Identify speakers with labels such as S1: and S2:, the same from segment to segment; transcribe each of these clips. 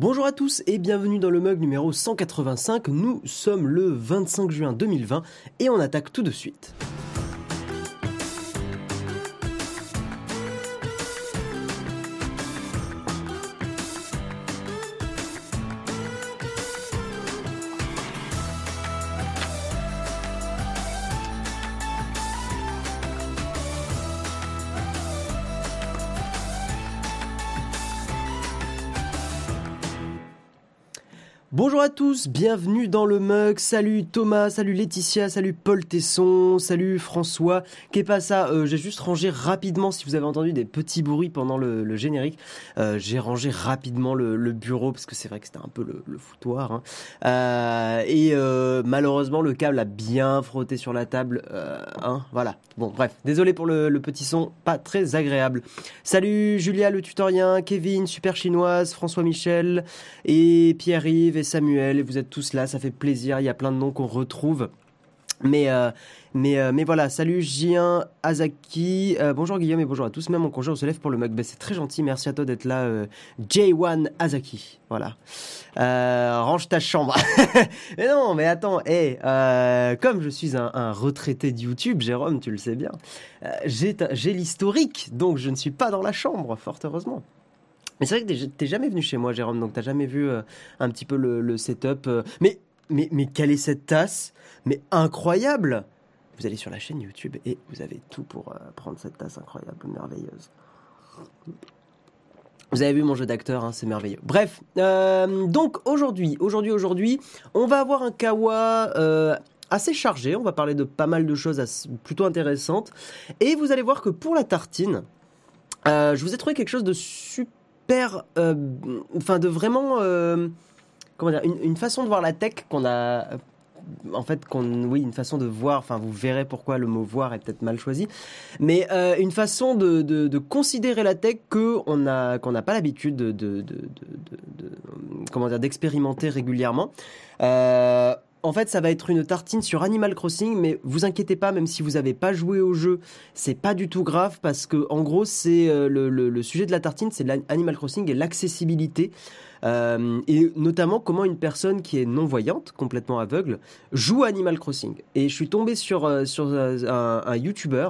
S1: Bonjour à tous et bienvenue dans le mug numéro 185. Nous sommes le 25 juin 2020 et on attaque tout de suite. Bonjour à tous, bienvenue dans le mug. Salut Thomas, salut Laetitia, salut Paul Tesson, salut François. Qu'est pas ça euh, J'ai juste rangé rapidement, si vous avez entendu des petits bruits pendant le, générique, euh, j'ai rangé rapidement le, bureau parce que c'est vrai que c'était un peu le, foutoir. Hein. Euh, et malheureusement, le câble a bien frotté sur la table. Hein, voilà. Bon, bref, désolé pour le, petit son, pas très agréable. Salut Julia le tutorien, Kevin, super chinoise, François Michel et Pierre-Yves Samuel, et vous êtes tous là, ça fait plaisir, il y a plein de noms qu'on retrouve. Mais, euh, mais, euh, mais voilà, salut Jien, Azaki, euh, bonjour Guillaume et bonjour à tous, même mon congé on se lève pour le mug, ben, c'est très gentil, merci à toi d'être là, J1 Azaki, voilà. range ta chambre. mais non, mais attends, hey, comme je suis un, un, retraité de YouTube, Jérôme, tu le sais bien, j'ai l'historique, donc je ne suis pas dans la chambre, fort heureusement. Mais c'est vrai que t'es jamais venu chez moi, Jérôme, donc t'as jamais vu euh, un petit peu le, setup. Euh. Mais, mais, mais quelle est cette tasse? Mais incroyable Vous allez sur la chaîne YouTube et vous avez tout pour euh, prendre cette tasse incroyable, merveilleuse. Vous avez vu mon jeu d'acteur, hein, c'est merveilleux. Bref, donc aujourd'hui, aujourd'hui, aujourd'hui, on va avoir un kawa assez chargé. On va parler de pas mal de choses plutôt intéressantes. Et vous allez voir que pour la tartine, je vous ai trouvé quelque chose de super euh, enfin de vraiment, euh, comment dire, une, façon de voir la tech qu'on a en fait, qu'on, oui, une façon de voir, enfin, vous verrez pourquoi le mot voir est peut-être mal choisi, mais euh, une façon de, de, considérer la tech qu'on n'a pas l'habitude de, de, comment dire, d'expérimenter régulièrement. En fait, ça va être une tartine sur Animal Crossing, mais vous inquiétez pas, même si vous n'avez pas joué au jeu, c'est pas du tout grave parce que, en gros, c'est euh, le, sujet de la tartine, c'est Animal Crossing et l'accessibilité. Euh, et notamment comment une personne qui est non voyante, complètement aveugle, joue à Animal Crossing. Et je suis tombé sur, euh, un YouTuber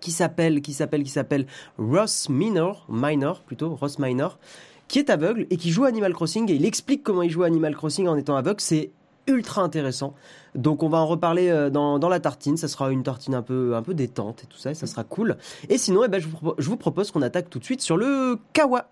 S1: qui s'appelle qui s'appelle qui s'appelle Ross Minor, Minor plutôt Ross Minor, qui est aveugle et qui joue à Animal Crossing et il explique comment il joue à Animal Crossing en étant aveugle. C'est ultra intéressant. Donc on va en reparler euh, dans, dans, la tartine, ça sera une tartine un peu, un peu détente et tout ça, et ça sera cool. Et sinon, eh ben, je, vous, je vous propose qu'on attaque tout de suite sur le kawa.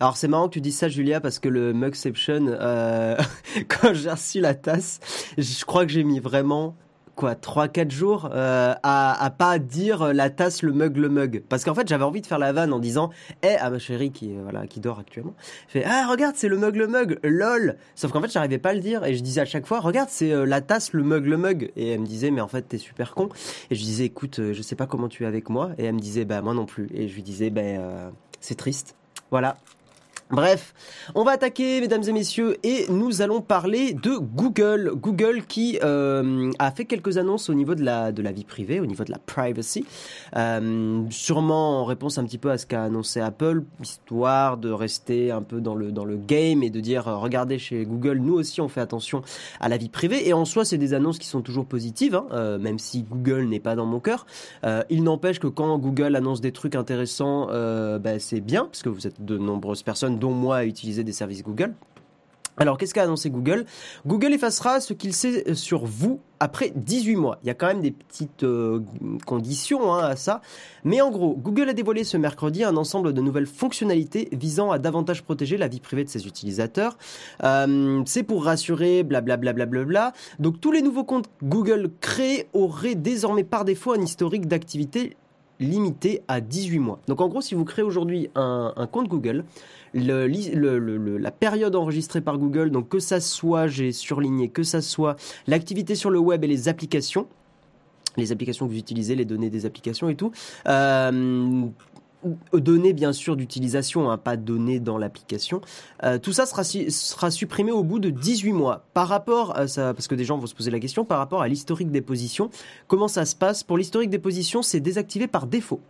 S1: Alors c'est marrant que tu dises ça Julia parce que le Mugception, euh, quand j'ai reçu la tasse, je crois que j'ai mis vraiment quoi 3-4 jours euh, à, à pas dire la tasse, le mug, le mug. Parce qu'en fait, j'avais envie de faire la vanne en disant Eh, à ma chérie qui, voilà, qui dort actuellement, fait Ah, regarde, c'est le mug, le mug, lol. Sauf qu'en fait, j'arrivais pas à le dire et je disais à chaque fois Regarde, c'est euh, la tasse, le mug, le mug. Et elle me disait Mais en fait, t'es super con. Et je disais Écoute, euh, je sais pas comment tu es avec moi. Et elle me disait Bah, moi non plus. Et je lui disais Bah, c'est triste. Voilà, Bref, on va attaquer, mesdames et messieurs, et nous allons parler de Google. Google qui euh, a fait quelques annonces au niveau de la, de la vie privée, au niveau de la privacy, euh, sûrement en réponse un petit peu à ce qu'a annoncé Apple, histoire de rester un peu dans le, dans le game et de dire, euh, regardez chez Google, nous aussi on fait attention à la vie privée, et en soi c'est des annonces qui sont toujours positives, hein, même si Google n'est pas dans mon cœur. il n'empêche que quand Google annonce des trucs intéressants, bah, c'est bien, parce que vous êtes de nombreuses personnes dont moi, utiliser des services Google. Alors, qu'est-ce qu'a annoncé Google? Google effacera ce qu'il sait sur vous après 18 mois. Il y a quand même des petites euh, conditions hein, à ça. Mais en gros, Google a dévoilé ce mercredi un ensemble de nouvelles fonctionnalités visant à davantage protéger la vie privée de ses utilisateurs. Euh, c'est pour rassurer, blablabla. Bla, bla, bla, Donc, tous les nouveaux comptes Google créés auraient désormais par défaut un historique d'activité limité à 18 mois. Donc en gros, si vous créez aujourd'hui un, compte Google, la période enregistrée par Google, donc que ça soit, j'ai surligné, que ça soit l'activité sur le web et les applications, les applications que vous utilisez, les données des applications et tout, euh, données bien sûr d'utilisation, hein, pas données dans l'application. Euh, tout ça sera, sera supprimé au bout de 18 mois. Par rapport à ça, parce que des gens vont se poser la question, par rapport à l'historique des positions, comment ça se passe? Pour l'historique des positions, c'est désactivé par défaut.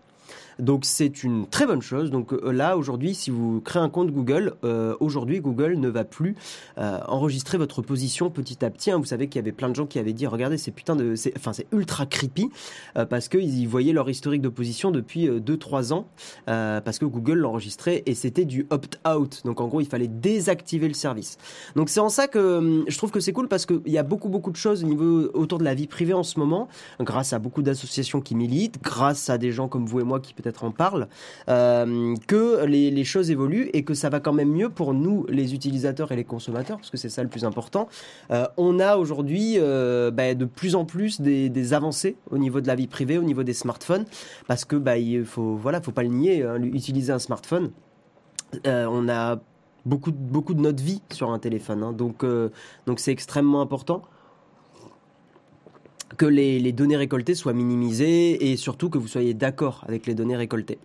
S1: Donc c'est une très bonne chose. Donc euh, là aujourd'hui, si vous créez un compte Google, euh, aujourd'hui Google ne va plus euh, enregistrer votre position petit à petit. Hein. Vous savez qu'il y avait plein de gens qui avaient dit regardez c'est putain de, enfin c'est ultra creepy parce qu'ils voyaient leur historique de position depuis 2-3 ans parce que Google l'enregistrait et c'était du opt-out. Donc en gros il fallait désactiver le service. Donc c'est en ça que hum, je trouve que c'est cool parce qu'il y a beaucoup beaucoup de choses au niveau autour de la vie privée en ce moment, grâce à beaucoup d'associations qui militent, grâce à des gens comme vous et moi qui peut-être en parle, euh, que les, choses évoluent et que ça va quand même mieux pour nous, les utilisateurs et les consommateurs, parce que c'est ça le plus important. Euh, on a aujourd'hui euh, bah, de plus en plus des, avancées au niveau de la vie privée, au niveau des smartphones, parce que bah, il faut, voilà, faut pas le nier, hein, utiliser un smartphone. on a beaucoup, beaucoup de notre vie sur un téléphone, hein. donc donc c'est extrêmement important que les, données récoltées soient minimisées et surtout que vous soyez d'accord avec les données récoltées.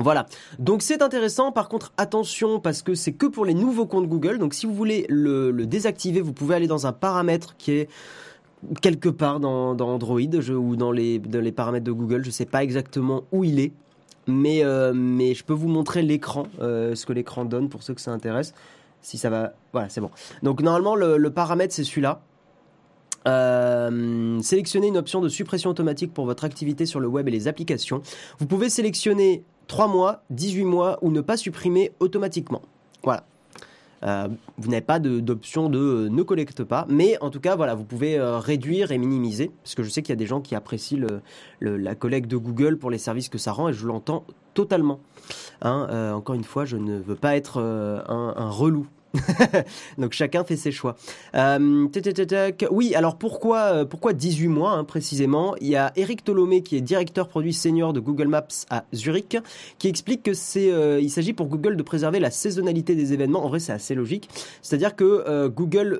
S1: Voilà, donc c'est intéressant. Par contre, attention parce que c'est que pour les nouveaux comptes Google. Donc si vous voulez le, désactiver, vous pouvez aller dans un paramètre qui est quelque part dans, Android ou dans les, paramètres de Google. Je ne sais pas exactement où il est, mais, euh, je peux vous montrer l'écran, euh, ce que l'écran donne pour ceux que ça intéresse. Si ça va, voilà, c'est bon. Donc normalement le paramètre c'est celui-là. Euh, sélectionnez une option de suppression automatique pour votre activité sur le web et les applications. Vous pouvez sélectionner 3 mois, 18 mois ou ne pas supprimer automatiquement. Voilà. Euh, vous n'avez pas d'option de, euh, ne collecte pas, mais en tout cas, voilà, vous pouvez réduire et minimiser, parce que je sais qu'il y a des gens qui apprécient la collecte de Google pour les services que ça rend, et je l'entends totalement. Hein, encore une fois, je ne veux pas être un relou Donc chacun fait ses choix. Euh, oui, alors pourquoi, euh, pourquoi 18 mois hein, précisément? Il y a Eric Tolomé qui est directeur produit senior de Google Maps à Zurich qui explique que c'est euh, il s'agit pour Google de préserver la saisonnalité des événements. En vrai, c'est assez logique. C'est-à-dire que Google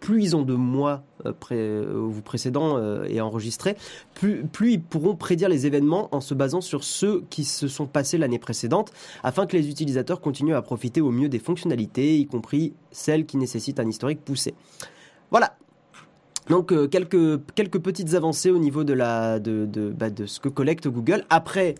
S1: plus ils ont de mois euh, euh, vous précédents euh, et enregistrés, plus, plus ils pourront prédire les événements en se basant sur ceux qui se sont passés l'année précédente, afin que les utilisateurs continuent à profiter au mieux des fonctionnalités, y compris celles qui nécessitent un historique poussé. Voilà, donc quelques, quelques petites avancées au niveau de, la, bah, ce que collecte Google. Après,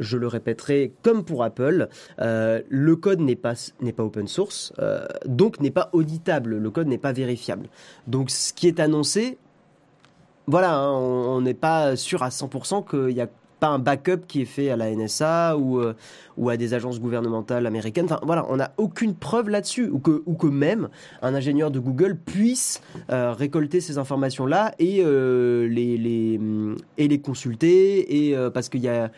S1: je le répéterai, comme pour Apple, euh, le code n'est pas, n'est pas open source, euh, donc n'est pas auditable, le code n'est pas vérifiable. Donc ce qui est annoncé, voilà, hein, on n'est pas sûr à 100% qu'il y a un backup qui est fait à la NSA ou, euh, ou à des agences gouvernementales américaines. Enfin, voilà, on n'a aucune preuve là-dessus. Ou que, ou que même un ingénieur de Google puisse récolter ces informations-là et, les, les, et les consulter. Et, parce qu'il y a,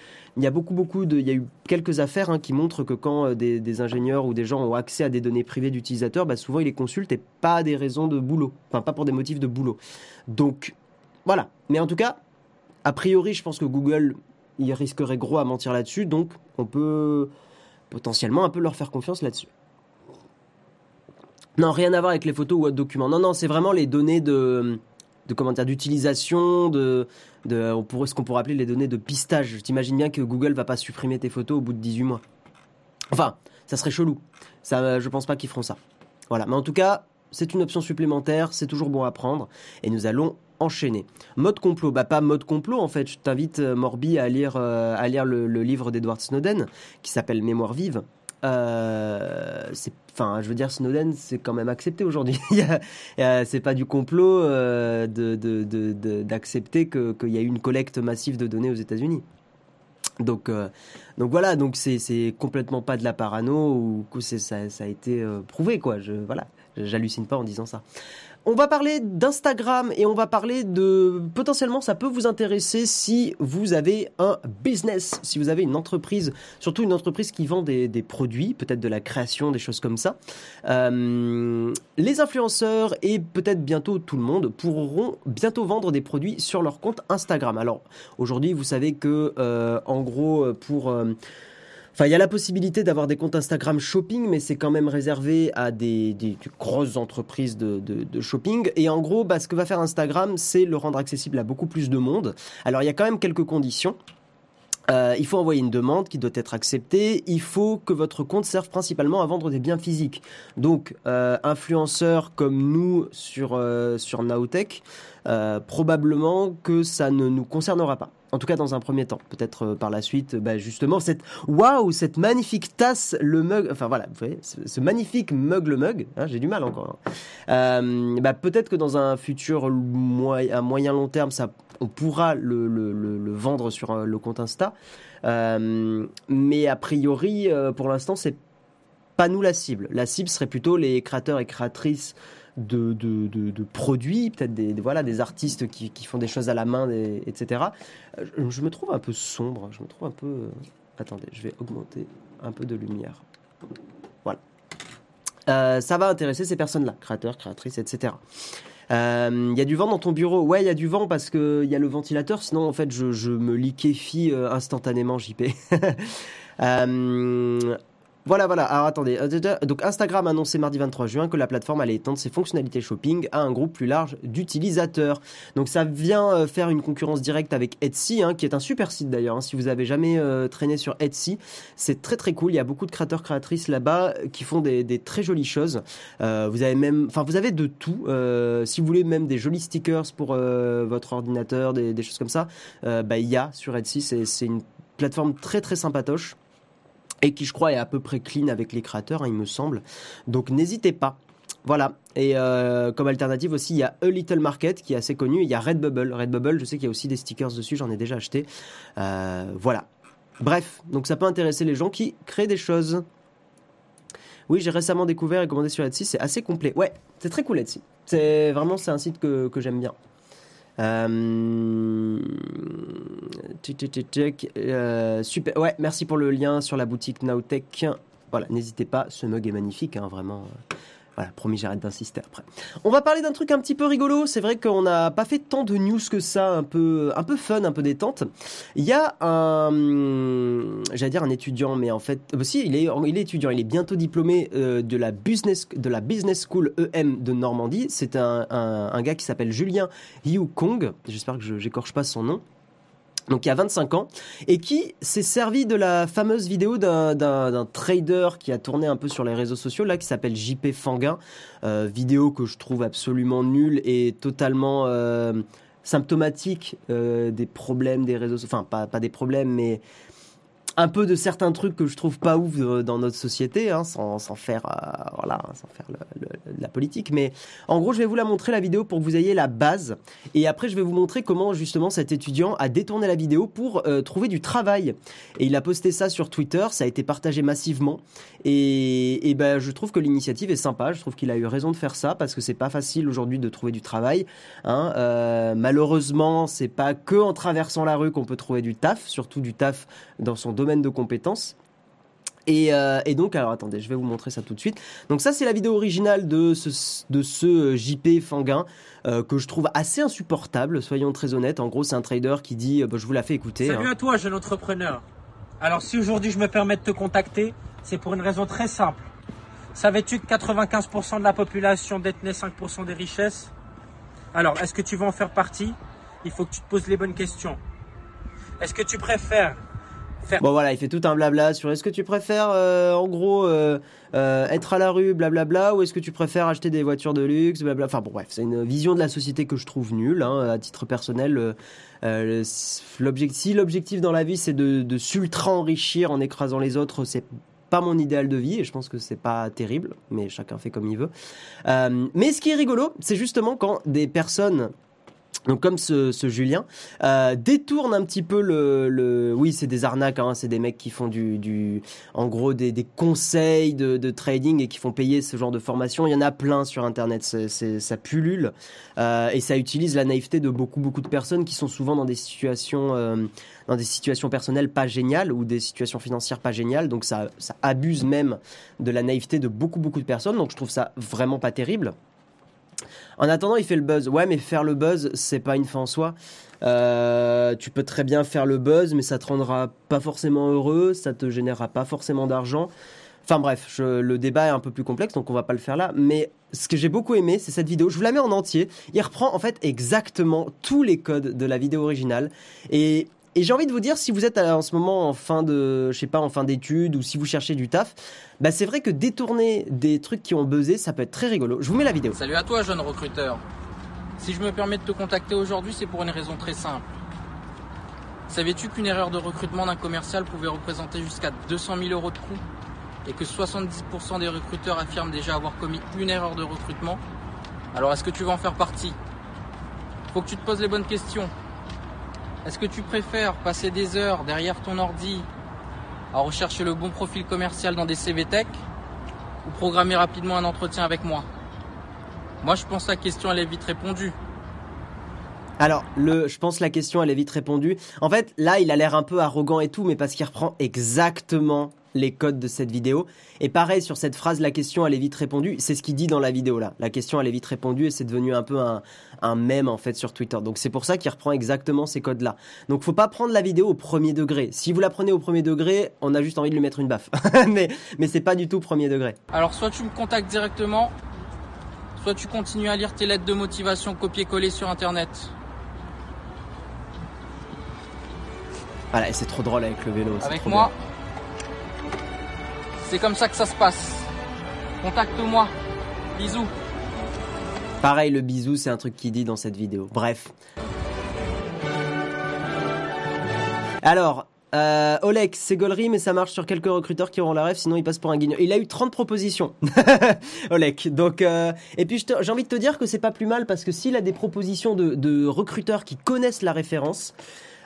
S1: y a beaucoup, beaucoup de, il y a eu quelques affaires hein, qui montrent que quand euh, des, ingénieurs ou des gens ont accès à des données privées d'utilisateurs, bah, souvent ils les consultent et pas des raisons de boulot, enfin pas pour des motifs de boulot. Donc voilà. Mais en tout cas, a priori, je pense que Google, il risquerait gros à mentir là-dessus, donc on peut potentiellement un peu leur faire confiance là-dessus. Non, rien à voir avec les photos ou autres documents. Non, non, c'est vraiment les données de, de comment d'utilisation, de, de, pourrait, ce qu'on pourrait appeler les données de pistage. Je t'imagine bien que Google va pas supprimer tes photos au bout de 18 mois. Enfin, ça serait chelou. Ça, je pense pas qu'ils feront ça. Voilà. Mais en tout cas, c'est une option supplémentaire, c'est toujours bon à prendre. Et nous allons enchaîner. Mode complot, bah pas mode complot en fait. Je t'invite euh, Morbi à lire, euh, à lire le, livre d'Edward Snowden qui s'appelle Mémoire vive. Euh, enfin je veux dire Snowden c'est quand même accepté aujourd'hui. C'est pas du complot euh, d'accepter de, qu'il y a eu une collecte massive de données aux États-Unis. Donc donc voilà. Donc c'est complètement pas de la parano ou que ça, ça a été prouvé quoi. Je voilà. J'hallucine pas en disant ça on va parler d'Instagram et on va parler de potentiellement ça peut vous intéresser si vous avez un business, si vous avez une entreprise, surtout une entreprise qui vend des, produits, peut-être de la création, des choses comme ça. Euh, les influenceurs et peut-être bientôt tout le monde pourront bientôt vendre des produits sur leur compte Instagram. Alors aujourd'hui, vous savez que euh, en gros pour euh, Il y a la possibilité d'avoir des comptes Instagram shopping, mais c'est quand même réservé à des, grosses entreprises de, shopping. Et en gros, bah, ce que va faire Instagram, c'est le rendre accessible à beaucoup plus de monde. Alors, il y a quand même quelques conditions. Euh, il faut envoyer une demande qui doit être acceptée. Il faut que votre compte serve principalement à vendre des biens physiques. Donc, euh, influenceurs comme nous sur, euh, sur Nowtech, euh, probablement que ça ne nous concernera pas. En tout cas, dans un premier temps. Peut-être euh, par la suite, bah, justement, cette cette magnifique tasse, le mug, enfin voilà, vous voyez, ce, magnifique mug, le mug, hein, j'ai du mal encore. hein. Euh, bah, peut-être que dans un futur à moyen long terme, on pourra le, vendre sur euh, le compte Insta. Euh, mais a priori, euh, pour l'instant, c'est pas nous la cible. La cible serait plutôt les créateurs et créatrices de, de, de, produits, peut-être des, voilà, des artistes qui, qui font des choses à la main, etc. Euh, Je, me trouve un peu sombre, je me trouve un peu... euh, Attendez, je vais augmenter un peu de lumière. Voilà. Euh, ça va intéresser ces personnes-là, créateurs, créatrices, etc. Il y a du vent dans ton bureau Ouais, il y a du vent parce qu'il y a le ventilateur, sinon en fait je, je me liquéfie instantanément, JP. Euh, voilà, voilà. Alors attendez. Euh, Donc Instagram a annoncé mardi 23 juin que la plateforme allait étendre ses fonctionnalités shopping à un groupe plus large d'utilisateurs. Donc ça vient euh, faire une concurrence directe avec Etsy, hein, qui est un super site d'ailleurs. hein. Si vous avez jamais euh, traîné sur Etsy, c'est très très cool. Il y a beaucoup de créateurs créatrices là-bas qui font des, très jolies choses. Vous avez même, enfin vous avez de tout. Si vous voulez même des jolis stickers pour votre ordinateur, des, choses comme ça, bah il y a sur Etsy. C'est une plateforme très très sympatoche et qui je crois est à peu près clean avec les créateurs, hein, il me semble. Donc n'hésitez pas. Voilà. Et euh, comme alternative aussi, il y a A Little Market qui est assez connu. Il y a Redbubble. Redbubble, je sais qu'il y a aussi des stickers dessus, j'en ai déjà acheté. Euh, voilà. Bref, donc ça peut intéresser les gens qui créent des choses. Oui, j'ai récemment découvert et commandé sur Etsy, c'est assez complet. Ouais, c'est très cool Etsy. C'est vraiment c'est un site que, que j'aime bien. Euh... tic, tic. Euh, super. Ouais, merci pour le lien sur la boutique Nowtech. Voilà, n'hésitez pas, ce mug est magnifique, hein, vraiment. Voilà, promis, j'arrête d'insister après. On va parler d'un truc un petit peu rigolo. C'est vrai qu'on n'a pas fait tant de news que ça, un peu, un peu fun, un peu détente. Il y a un, j'allais dire un étudiant, mais en fait, euh, si, il est, étudiant. Il est bientôt diplômé euh, de la business, de la business school EM de Normandie. C'est un gars qui s'appelle Julien Yu Kong. J'espère que je j'écorche pas son nom donc il y a 25 ans, et qui s'est servi de la fameuse vidéo d'un- trader qui a tourné un peu sur les réseaux sociaux, là, qui s'appelle JP Fanguin, euh, vidéo que je trouve absolument nulle et totalement euh, symptomatique euh, des problèmes des réseaux sociaux, enfin pas, pas des problèmes, mais un peu de certains trucs que je trouve pas ouf euh, dans notre société, hein, sans, sans faire, euh, voilà, sans faire le- le- la politique. Mais en gros, je vais vous la montrer la vidéo pour que vous ayez la base. Et après, je vais vous montrer comment justement cet étudiant a détourné la vidéo pour euh, trouver du travail. Et il a posté ça sur Twitter, ça a été partagé massivement. Et, et ben, je trouve que l'initiative est sympa. Je trouve qu'il a eu raison de faire ça parce que c'est pas facile aujourd'hui de trouver du travail. Hein. Euh, malheureusement, c'est pas que en traversant la rue qu'on peut trouver du taf, surtout du taf dans son domaine de compétences. Et, euh, et donc, alors attendez, je vais vous montrer ça tout de suite. Donc ça, c'est la vidéo originale de ce, de ce euh, JP Fanguin euh, que je trouve assez insupportable, soyons très honnêtes. En gros, c'est un trader qui dit, bah, je vous la fais écouter.
S2: Salut
S1: hein.
S2: à toi, jeune entrepreneur. Alors, si aujourd'hui je me permets de te contacter, c'est pour une raison très simple. Savais-tu que 95% de la population détenait 5% des richesses? Alors, est-ce que tu veux en faire partie? Il faut que tu te poses les bonnes questions. Est-ce que tu préfères
S1: Bon voilà, il fait tout un blabla sur est-ce que tu préfères euh, en gros euh, euh, être à la rue, blablabla, ou est-ce que tu préfères acheter des voitures de luxe, blabla. Enfin bon bref, c'est une vision de la société que je trouve nulle. Hein, à titre personnel, si l'objectif dans la vie c'est de, de s'ultra enrichir en écrasant les autres, c'est pas mon idéal de vie et je pense que c'est pas terrible, mais chacun fait comme il veut. Euh, mais ce qui est rigolo, c'est justement quand des personnes donc comme ce, Julien euh, détourne un petit peu le, oui c'est des arnaques hein, c'est des mecs qui font du, en gros des, conseils de, trading et qui font payer ce genre de formation. Il y en a plein sur internet ça pullule. Euh, et ça utilise la naïveté de beaucoup beaucoup de personnes qui sont souvent dans des situations euh, dans des situations personnelles pas géniales ou des situations financières pas géniales. Donc ça abuse même de la naïveté de beaucoup beaucoup de personnes. Donc je trouve ça vraiment pas terrible en attendant, il fait le buzz. Ouais, mais faire le buzz, c'est pas une fin en soi. Euh, tu peux très bien faire le buzz, mais ça te rendra pas forcément heureux, ça te générera pas forcément d'argent. Enfin bref, le débat est un peu plus complexe, donc on va pas le faire là. Mais ce que j'ai beaucoup aimé, c'est cette vidéo. Je vous la mets en entier. Il reprend en fait exactement tous les codes de la vidéo originale et Et j'ai envie de vous dire, si vous êtes en ce moment en fin de, je sais pas, en fin d'études ou si vous cherchez du taf, bah c'est vrai que détourner des trucs qui ont buzzé, ça peut être très rigolo. Je vous mets la vidéo.
S2: Salut à toi, jeune recruteur. Si je me permets de te contacter aujourd'hui, c'est pour une raison très simple. Savais-tu qu'une erreur de recrutement d'un commercial pouvait représenter jusqu'à 200 000 euros de coût et que 70% des recruteurs affirment déjà avoir commis une erreur de recrutement? Alors est-ce que tu vas en faire partie? Faut que tu te poses les bonnes questions. Est-ce que tu préfères passer des heures derrière ton ordi à rechercher le bon profil commercial dans des CV Tech ou programmer rapidement un entretien avec moi? Moi, je pense que la question elle est vite répondue.
S1: Alors, le, je pense la question elle est vite répondue. En fait, là, il a l'air un peu arrogant et tout, mais parce qu'il reprend exactement les codes de cette vidéo. Et pareil, sur cette phrase, la question elle est vite répondue. C'est ce qu'il dit dans la vidéo là. La question elle est vite répondue et c'est devenu un peu un, un mème en fait sur Twitter. Donc c'est pour ça qu'il reprend exactement ces codes là. Donc faut pas prendre la vidéo au premier degré. Si vous la prenez au premier degré, on a juste envie de lui mettre une baffe. mais mais c'est pas du tout premier degré.
S2: Alors soit tu me contactes directement, soit tu continues à lire tes lettres de motivation copier-coller sur internet.
S1: Voilà, et c'est trop drôle avec le vélo.
S2: Avec
S1: trop
S2: moi, c'est comme ça que ça se passe. Contacte-moi. Bisous.
S1: Pareil, le bisou, c'est un truc qu'il dit dans cette vidéo. Bref. Alors, euh, Oleg, c'est gaulerie, mais ça marche sur quelques recruteurs qui auront la rêve, sinon ils passent pour un guignol. Il a eu 30 propositions, Oleg. Donc, euh, et puis j'ai envie de te dire que c'est pas plus mal parce que s'il a des propositions de recruteurs qui connaissent la référence,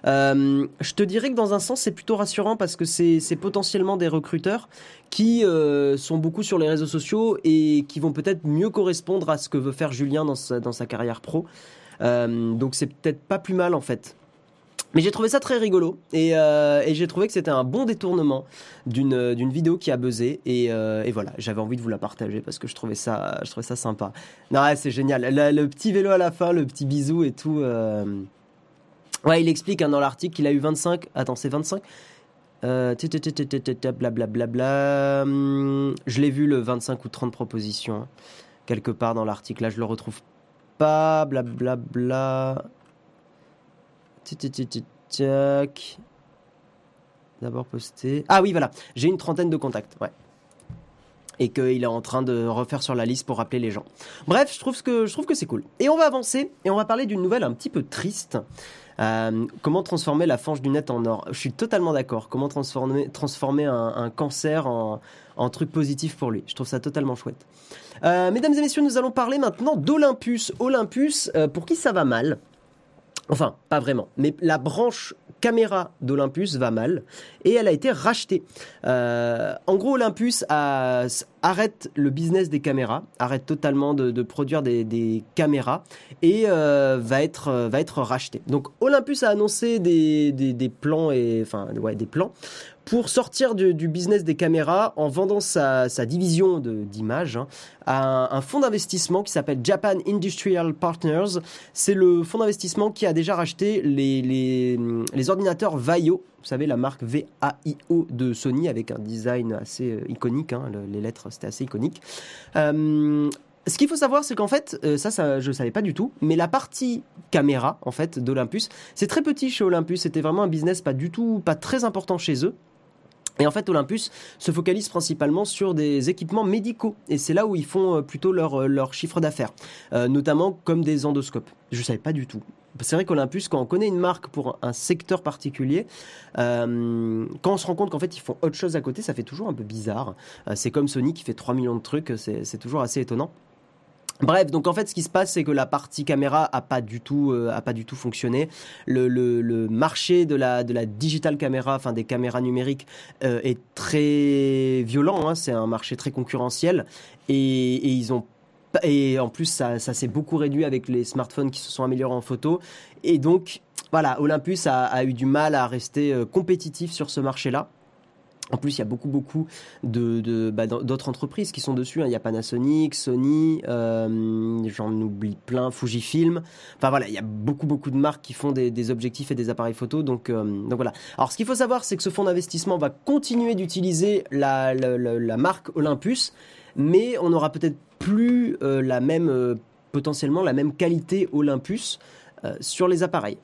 S1: euh, je te dirais que dans un sens c'est plutôt rassurant parce que c'est potentiellement des recruteurs qui euh, sont beaucoup sur les réseaux sociaux et qui vont peut-être mieux correspondre à ce que veut faire Julien dans sa, carrière pro. Euh, donc c'est peut-être pas plus mal en fait. Mais j'ai trouvé ça très rigolo et, j'ai trouvé que c'était un bon détournement d'une vidéo qui a buzzé et, voilà j'avais envie de vous la partager parce que je trouvais ça sympa. Non ouais, c'est génial le, petit vélo à la fin le petit bisou et tout. Ouais il explique hein, dans l'article qu'il a eu 25 attends c'est 25 euh, blablabla. Hum, Je l'ai vu le 25 ou 30 propositions hein, quelque part dans l'article. Là, je le retrouve pas. Blablabla. Tac. D'abord posté. Ah oui, voilà. J'ai une trentaine de contacts. Ouais. Et qu'il est en train de refaire sur la liste pour rappeler les gens. Bref, je trouve que, je trouve que c'est cool. Et on va avancer et on va parler d'une nouvelle un petit peu triste. Euh, comment transformer la fange du net en or? Je suis totalement d'accord. Comment transformer, transformer un, cancer en, en truc positif pour lui? Je trouve ça totalement chouette. Euh, mesdames et messieurs, nous allons parler maintenant d'Olympus. Olympus, euh, pour qui ça va mal? Enfin, pas vraiment. Mais la branche caméra d'Olympus va mal et elle a été rachetée. Euh, en gros, Olympus arrête le business des caméras, arrête totalement de, produire des, caméras et euh, va être va. Donc Olympus a annoncé des, des, des plans et enfin ouais des plans pour sortir du, business des caméras en vendant sa, division d'images hein, à un, un fonds d'investissement qui s'appelle Japan Industrial Partners. C'est le fonds d'investissement qui a déjà racheté les, ordinateurs Vaio, vous savez la marque V-A-I-O de Sony avec un design assez euh, iconique, hein, le- les lettres c'était assez iconique. Euh, ce qu'il faut savoir, c'est qu'en fait, euh, ça, je savais pas du tout, mais la partie caméra, en fait, d'Olympus, c'est très petit chez Olympus. C'était vraiment un business pas du tout, pas très important chez eux. Et en fait, Olympus se focalise principalement sur des équipements médicaux. Et c'est là où ils font euh, plutôt leur, euh, leur chiffre d'affaires. Euh, notamment comme des endoscopes. Je savais pas du tout. C'est vrai qu'Olympus, quand on connaît une marque pour un secteur particulier, quand on se rend compte qu'en fait ils font autre chose à côté, ça fait toujours un peu bizarre. C'est comme Sony qui fait 3 millions de trucs, c'est toujours assez étonnant. Bref, donc en fait, ce qui se passe, c'est que la partie caméra a pas du tout, euh, a pas du tout fonctionné. Le, marché de la de la digital caméra, enfin des caméras numériques, euh, est très violent. Hein, c'est un marché très concurrentiel et, ils ont et en plus ça, ça s'est beaucoup réduit avec les smartphones qui se sont améliorés en photo. Et donc voilà, Olympus a, eu du mal à rester euh, compétitif sur ce marché-là. En plus, il y a beaucoup, beaucoup bah, d'autres entreprises qui sont dessus. hein. Il y a Panasonic, Sony, euh, j'en oublie plein, Fujifilm. Enfin voilà, il y a beaucoup, beaucoup de marques qui font des, objectifs et des appareils photo. Donc, euh, donc voilà. Alors, ce qu'il faut savoir, c'est que ce fonds d'investissement va continuer d'utiliser la, marque Olympus, mais on n'aura peut-être plus euh, la même, potentiellement la même qualité Olympus sur les appareils.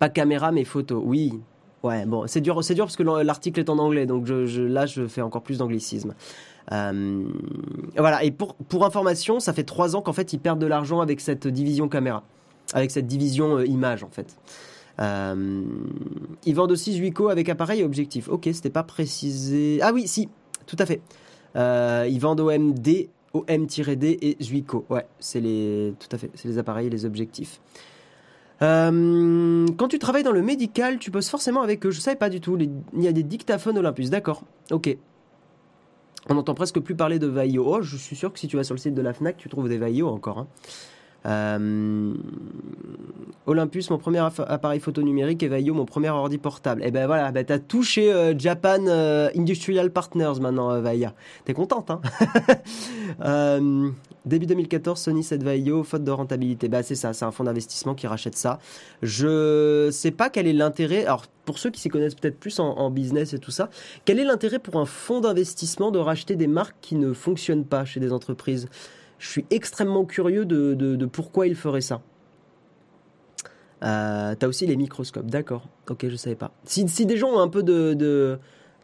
S1: Pas caméra, mais photo. Oui. Ouais, bon, c'est dur, c'est dur parce que l'article est en anglais, donc là, je fais encore plus d'anglicisme. Euh, voilà, et pour, information, ça fait trois ans qu'en fait, ils perdent de l'argent avec cette division caméra, avec cette division euh, image, en fait. Euh, ils vendent aussi Zuico avec appareil et objectif. Ok, c'était pas précisé. Ah oui, si, tout à fait. ils vendent OMD, OM-D et Zuico. Ouais, c'est les, tout à fait, c'est les appareils et les objectifs. Euh, quand tu travailles dans le médical, tu bosses forcément avec eux. Je savais pas du tout. il y a des dictaphones Olympus. D'accord. Ok. On n'entend presque plus parler de Vaio. Oh, je suis sûr que si tu vas sur le site de la Fnac, tu trouves des Vaio encore. Hein. Euh, Olympus, mon premier appareil photo numérique, et Vaio, mon premier ordi portable. Et eh ben voilà, ben t'as touché euh, Japan euh, Industrial Partners maintenant, Vaia. T'es contente, hein? Début 2014, Sony 7 Vaio, faute de rentabilité. Bah c'est ça, c'est un fonds d'investissement qui rachète ça. Je sais pas quel est l'intérêt. Alors pour ceux qui s'y connaissent peut-être plus en, en, business et tout ça, quel est l'intérêt pour un fonds d'investissement de racheter des marques qui ne fonctionnent pas chez des entreprises? Je suis extrêmement curieux de, pourquoi il ferait ça. Euh, T'as aussi les microscopes, d'accord. Ok, je savais pas. Si, des gens ont un peu de,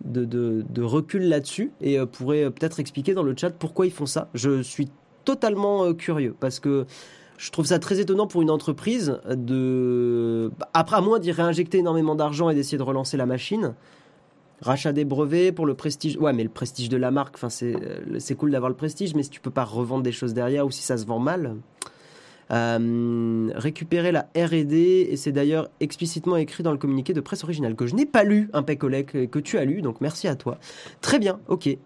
S1: de, recul là-dessus et euh, pourraient euh, peut-être expliquer dans le chat pourquoi ils font ça, je suis totalement euh, curieux parce que je trouve ça très étonnant pour une entreprise de. Après, à moins d'y réinjecter énormément d'argent et d'essayer de relancer la machine, Rachat des brevets pour le prestige. Ouais, mais le prestige de la marque, enfin, c'est, euh, c'est cool d'avoir le prestige, mais si tu peux pas revendre des choses derrière ou si ça se vend mal. Euh, récupérer la R&D et c'est d'ailleurs explicitement écrit dans le communiqué de presse originale que je n'ai pas lu, un Pecolec que tu as lu, donc merci à toi. Très bien, ok.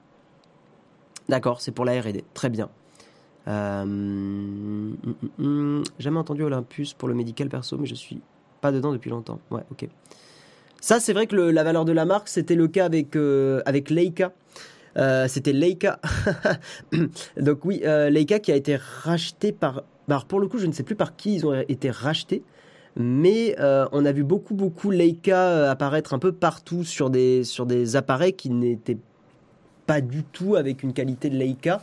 S1: D'accord, c'est pour la R&D, très bien. Euh, hum, hum, hum, jamais entendu Olympus pour le médical perso, mais je suis pas dedans depuis longtemps. Ouais, ok. Ça, c'est vrai que la valeur de la marque, c'était le cas avec, euh, avec Leica. Euh, c'était Leica. Donc oui, euh, Leica qui a été racheté par... Alors pour le coup, je ne sais plus par qui ils ont été rachetés. Mais on a vu beaucoup, beaucoup Leica apparaître un peu partout sur des, sur des appareils qui n'étaient pas du tout avec une qualité de Leica.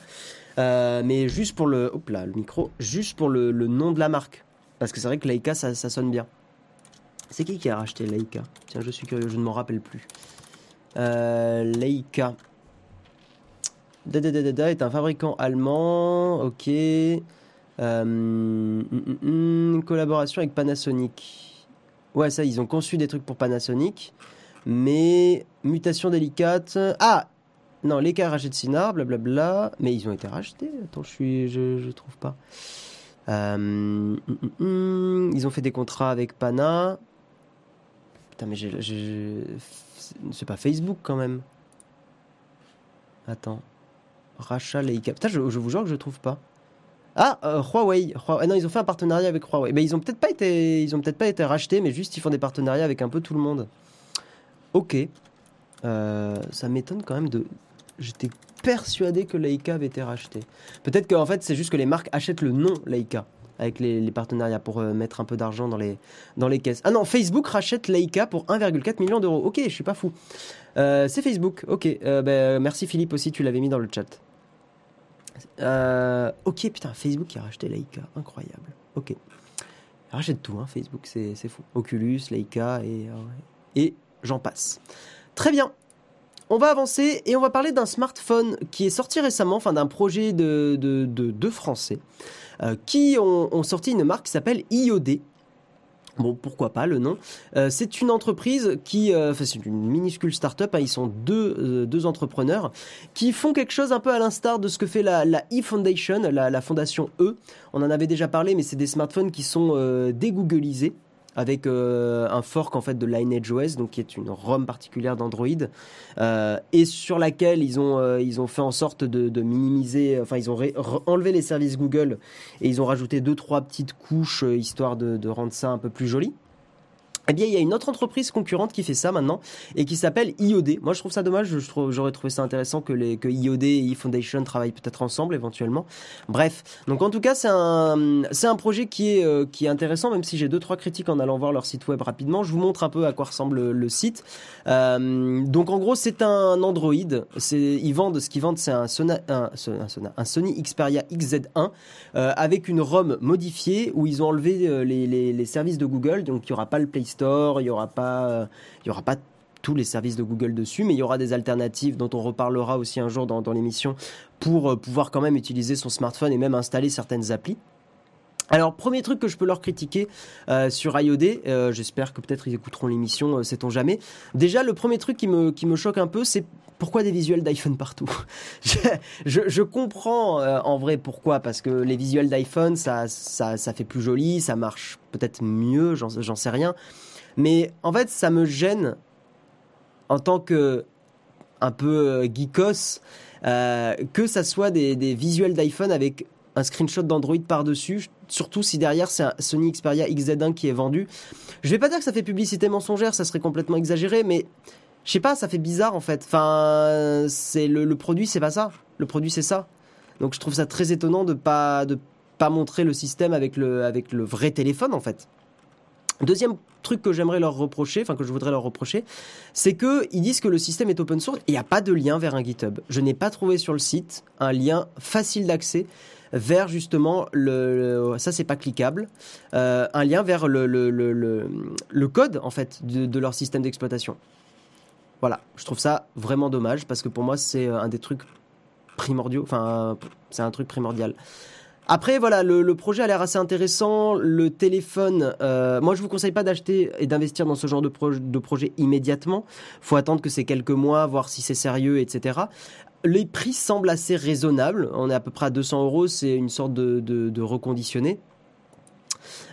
S1: mais juste pour le... Hop là, le micro. Juste pour le, nom de la marque. Parce que c'est vrai que Leica, ça sonne bien. C'est qui qui a racheté Leica? Tiens, je suis curieux, je ne m'en rappelle plus. Euh, Leica. Da, est un fabricant allemand. Ok. Euh, mm, mm, mm, collaboration avec Panasonic. Ouais, ça, ils ont conçu des trucs pour Panasonic. Mais mutation délicate. Ah Non, Leica rachète Sinar, blablabla. Mais ils ont été rachetés. Attends, je suis, je, je trouve pas. Euh, ils ont fait des contrats avec Pana. Mais. C'est pas Facebook quand même. Attends. Rachat Leica. Putain, je, vous jure que je trouve pas. Ah, euh, Huawei. Ah non, ils ont fait un partenariat avec Huawei. Mais ils ont peut-être pas été, ils ont peut-être pas été rachetés, mais juste ils font des partenariats avec un peu tout le monde. Ok. Euh, ça m'étonne quand même de. J'étais persuadé que Leica avait été racheté. Peut-être qu'en fait c'est juste que les marques achètent le nom Leica avec les, partenariats pour euh, mettre un peu d'argent dans les, dans les caisses. Ah non, Facebook rachète Leica pour 1,4 million d'euros. Ok, je suis pas fou. Euh, c'est Facebook. Ok, euh, ben, merci Philippe aussi, tu l'avais mis dans le chat. ok, putain, Facebook qui a racheté Leica. Incroyable. Ok. Rachète tout, hein, Facebook, c'est fou. Oculus, Leica et, et j'en passe. Très bien. On va avancer et on va parler d'un smartphone qui est sorti récemment, enfin d'un projet de, de, de Français. Euh, qui ont, sorti une marque qui s'appelle IOD. Bon, pourquoi pas le nom. Euh, c'est une entreprise qui, euh, enfin, c'est une minuscule start-up. Hein, ils sont deux, deux entrepreneurs qui font quelque chose un peu à l'instar de ce que fait la, la e-Foundation, la, la, fondation E. On en avait déjà parlé, mais c'est des smartphones qui sont dégooglisés avec euh, un fork en fait de Lineage OS, donc qui est une ROM particulière d'Android, euh, et sur laquelle ils ont euh, ils ont fait en sorte de, minimiser, enfin ils ont enlevé les services Google et ils ont rajouté deux trois petites couches histoire de rendre ça un peu plus joli. Eh bien, il y a une autre entreprise concurrente qui fait ça maintenant et qui s'appelle IOD. Moi, je trouve ça dommage. J'aurais trouvé ça intéressant que les que IOD et eFoundation travaillent peut-être ensemble éventuellement. Bref, donc en tout cas, c'est un c'est un projet qui est euh, qui est intéressant, même si j'ai deux trois critiques en allant voir leur site web rapidement. Je vous montre un peu à quoi ressemble le, site. Euh, donc en gros, c'est un Android. Ils vendent ce qu'ils vendent, c'est un, Sony Xperia XZ1 euh, avec une ROM modifiée où ils ont enlevé les, les, les services de Google, donc il y aura pas le Play Il y aura pas, il y aura pas tous les services de Google dessus, mais il y aura des alternatives dont on reparlera aussi un jour dans, l'émission pour pouvoir quand même utiliser son smartphone et même installer certaines applis. Alors, premier truc que je peux leur critiquer euh, sur IOD, euh, j'espère que peut-être ils écouteront l'émission, euh, sait-on jamais. Déjà, le premier truc qui me, qui me choque un peu, c'est pourquoi des visuels d'iPhone partout? Je, je, je, comprends en vrai pourquoi, parce que les visuels d'iPhone, ça, ça, ça fait plus joli, ça marche peut-être mieux, j'en sais rien. Mais en fait, ça me gêne en tant que un peu geekos, que ça soit des, visuels d'iPhone avec un screenshot d'Android par-dessus, surtout si derrière c'est un Sony Xperia XZ1 qui est vendu. Je vais pas dire que ça fait publicité mensongère, ça serait complètement exagéré, mais je sais pas, ça fait bizarre en fait. Enfin, c'est le, produit, c'est pas ça. Le produit, c'est ça. Donc je trouve ça très étonnant de pas de pas montrer le système avec le avec le vrai téléphone en fait. Deuxième truc que j'aimerais leur reprocher, enfin que je voudrais leur reprocher, c'est que ils disent que le système est open source et il n'y a pas de lien vers un GitHub. Je n'ai pas trouvé sur le site un lien facile d'accès vers justement le, ça c'est pas cliquable, euh, un lien vers le, le, le, code en fait de, de leur système d'exploitation. Voilà, je trouve ça vraiment dommage parce que pour moi c'est un des trucs primordiaux, enfin c'est un truc primordial. Après, voilà, le, le, projet a l'air assez intéressant. Le téléphone, euh, moi, je vous conseille pas d'acheter et d'investir dans ce genre de, de projet immédiatement. Faut attendre que c'est quelques mois, voir si c'est sérieux, etc les prix semblent assez raisonnables. On est à peu près à 200 euros. C'est une sorte de, de, reconditionné.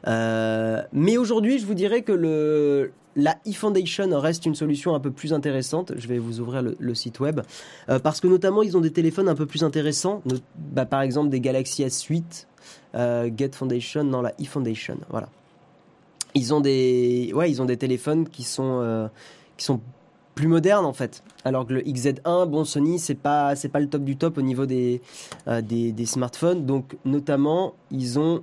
S1: Euh, mais aujourd'hui, je vous dirais que le, la eFoundation reste une solution un peu plus intéressante. Je vais vous ouvrir le, site web. Euh, parce que notamment, ils ont des téléphones un peu plus intéressants. Bah, par exemple, des Galaxy S8, euh, Get Foundation, non, la eFoundation. Voilà. Ils ont des, ouais, ils ont des téléphones qui sont, qui sont plus moderne en fait. Alors que le XZ1, bon Sony c'est pas c'est pas le top du top au niveau des, euh, des, des smartphones. Donc notamment ils ont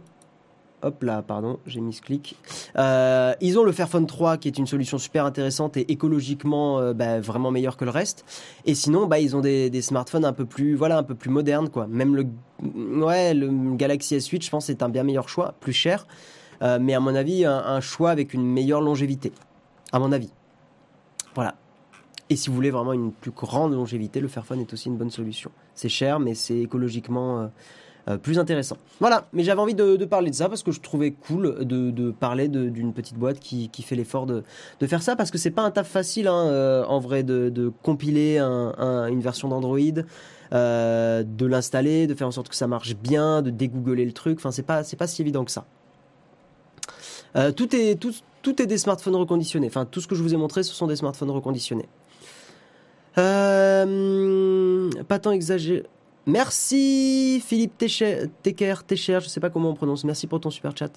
S1: hop là pardon j'ai mis ce clic. Euh, ils ont le Fairphone 3 qui est une solution super intéressante et écologiquement euh, bah, vraiment meilleure que le reste. Et sinon bah ils ont des, smartphones un peu plus voilà un peu plus modernes quoi. Même le ouais le Galaxy S8 je pense c'est un bien meilleur choix, plus cher. mais à mon avis un choix avec une meilleure longévité. À mon avis. Voilà. Et si vous voulez vraiment une plus grande longévité, le Fairphone est aussi une bonne solution. C'est cher, mais c'est écologiquement euh, euh, plus intéressant. Voilà, mais j'avais envie de, parler de ça parce que je trouvais cool de, parler d'une petite boîte qui, fait l'effort de, faire ça parce que c'est pas un taf facile hein, euh, en vrai de, compiler une version d'Android. de l'installer, de faire en sorte que ça marche bien, de dégoogler le truc. Enfin, c'est pas c'est pas si évident que ça. tout est tout, tout est des smartphones reconditionnés. Enfin, tout ce que je vous ai montré, ce sont des smartphones reconditionnés. Euh, pas tant exagéré. Merci Philippe Techer, Techer, je sais pas comment on prononce. Merci pour ton super chat.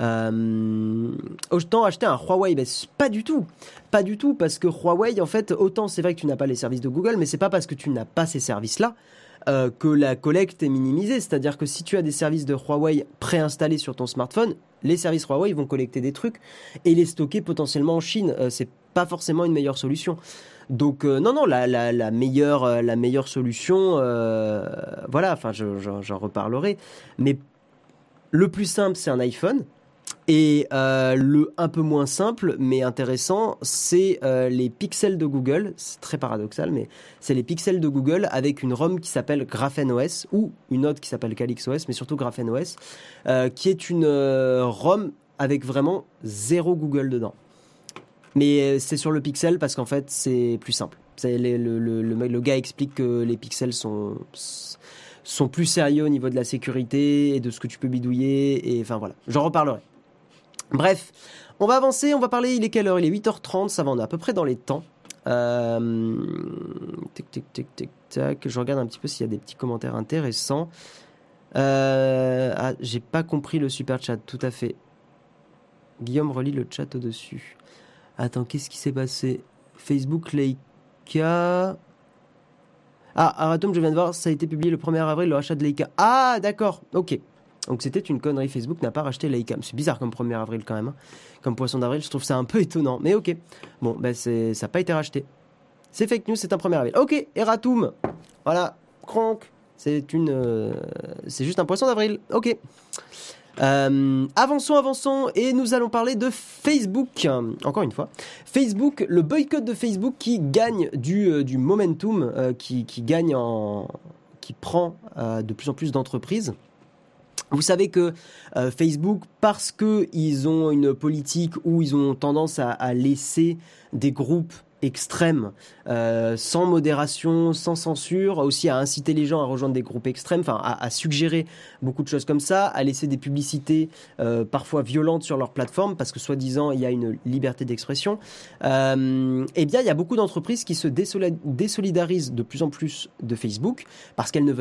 S1: Euh, autant acheter un Huawei, pas du tout, pas du tout, parce que Huawei, en fait, autant c'est vrai que tu n'as pas les services de Google, mais c'est pas parce que tu n'as pas ces services-là euh, que la collecte est minimisée. C'est-à-dire que si tu as des services de Huawei préinstallés sur ton smartphone, les services Huawei vont collecter des trucs et les stocker potentiellement en Chine. Euh, c'est pas forcément une meilleure solution. Donc euh, non non la, meilleure euh, la meilleure solution euh, voilà enfin j'en reparlerai. Mais le plus simple c'est un iPhone. Et le un peu moins simple mais intéressant c'est les pixels de Google. C'est très paradoxal mais c'est les pixels de Google avec une ROM qui s'appelle GraphenOS ou une autre qui s'appelle CalyxOS mais surtout GraphenOS qui est une ROM avec vraiment zéro Google dedans mais euh, c'est sur le pixel parce qu'en fait, c'est plus simple. Le, gars explique que les pixels sont, sont plus sérieux au niveau de la sécurité et de ce que tu peux bidouiller. Et enfin voilà, j'en reparlerai. Bref, on va avancer, on va parler. Il est quelle heure? Il est 8h30, ça va, on est à peu près dans les temps. Euh, tic, tic, tac. Je regarde un petit peu s'il y a des petits commentaires intéressants. Euh, ah, j'ai pas compris le super chat, tout à fait. Guillaume relit le chat au-dessus. Attends, qu'est-ce qui s'est passé? Facebook Leica. Ah, Aratom, je viens de voir, ça a été publié le 1er avril, le rachat de Leica. Ah, d'accord, ok. Donc c'était une connerie, Facebook n'a pas racheté Leica. C'est bizarre comme 1er avril quand même. Hein. Comme poisson d'avril, je trouve ça un peu étonnant. Mais ok. Bon, ben ça n'a pas été racheté. C'est fake news, c'est un 1er avril. Ok, Eratum. Voilà, crank. C'est une, euh, c'est juste un poisson d'avril. Ok. Euh, avançons, avançons, et nous allons parler de Facebook. Encore une fois, Facebook, le boycott de Facebook qui gagne du, euh, momentum, euh, qui, gagne qui prend de plus en plus d'entreprises. Vous savez que Facebook, parce qu'ils ont une politique où ils ont tendance à laisser des groupes extrême, euh, sans modération, sans censure, aussi à inciter les gens à rejoindre des groupes extrêmes, enfin à, suggérer beaucoup de choses comme ça, à laisser des publicités euh, parfois violentes sur leur plateforme parce que soi-disant il y a une liberté d'expression. Euh, eh bien, il y a beaucoup d'entreprises qui se désolidarisent de plus en plus de Facebook parce qu'elles ne,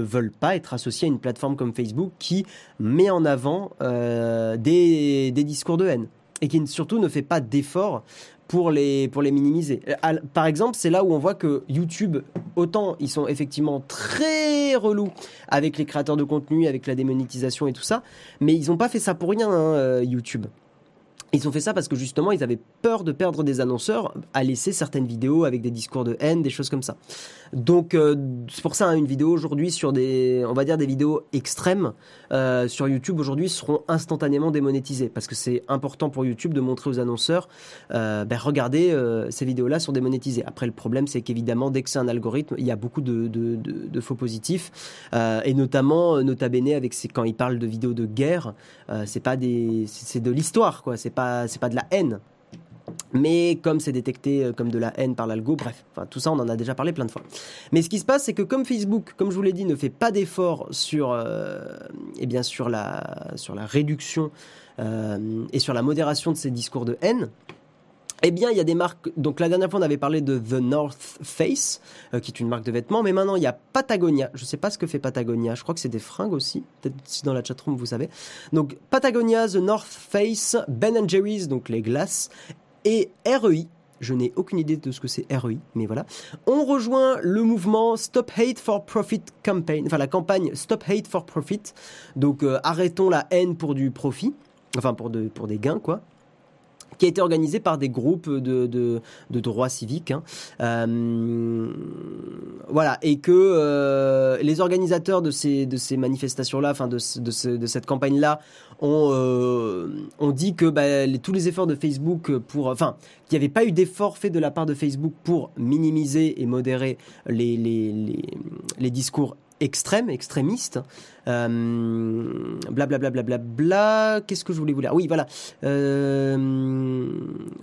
S1: veulent, pas être associées à une plateforme comme Facebook qui met en avant des, des discours de haine et qui surtout ne fait pas d'efforts pour les, pour les minimiser. Euh, par exemple, c'est là où on voit que YouTube, autant ils sont effectivement très relous avec les créateurs de contenu, avec la démonétisation et tout ça, mais ils n'ont pas fait ça pour rien, hein, euh, YouTube. Ils ont fait ça parce que justement, ils avaient peur de perdre des annonceurs à laisser certaines vidéos avec des discours de haine, des choses comme ça. Donc, euh, c'est pour ça, hein, une vidéo aujourd'hui sur des, on va dire des vidéos extrêmes euh, sur YouTube aujourd'hui seront instantanément démonétisées parce que c'est important pour YouTube de montrer aux annonceurs, euh, ben, regardez, ces vidéos-là sont démonétisées. Après, le problème, c'est qu'évidemment, dès que c'est un algorithme, il y a beaucoup de, de, faux positifs et notamment, nota bene, avec ces, quand ils parlent de vidéos de guerre, c'est pas des, c'est de l'histoire, quoi. C'est pas c'est pas de la haine. Mais comme c'est détecté euh, comme de la haine par l'algo, bref, enfin, tout ça on en a déjà parlé plein de fois. Mais ce qui se passe, c'est que comme Facebook, comme je vous l'ai dit, ne fait pas d'effort sur, euh, eh bien sur la, sur la réduction euh, et sur la modération de ces discours de haine, eh bien, il y a des marques. Donc, la dernière fois, on avait parlé de The North Face, euh, qui est une marque de vêtements. Mais maintenant, il y a Patagonia. Je ne sais pas ce que fait Patagonia. Je crois que c'est des fringues aussi. Peut-être si dans la chatroom, vous savez. Donc, Patagonia, The North Face, Ben Jerry's, donc les glaces, et REI. Je n'ai aucune idée de ce que c'est REI, mais voilà. On rejoint le mouvement Stop Hate for Profit Campaign, enfin la campagne Stop Hate for Profit. Donc, euh, arrêtons la haine pour du profit, enfin pour, de, pour des gains, quoi qui a été organisé par des groupes de, de, de droits civiques. Hein. Euh, voilà, et que euh, les organisateurs de ces, de ces manifestations-là, enfin de, de, de cette campagne-là, ont, euh, ont dit que bah, tous les efforts de Facebook pour... Enfin, qu'il n'y avait pas eu d'efforts faits de la part de Facebook pour minimiser et modérer les, les, les, les discours extrême, extrémiste. Euh, blablabla. Bla, bla, bla, Qu'est-ce que je voulais vous dire Oui, voilà. Euh,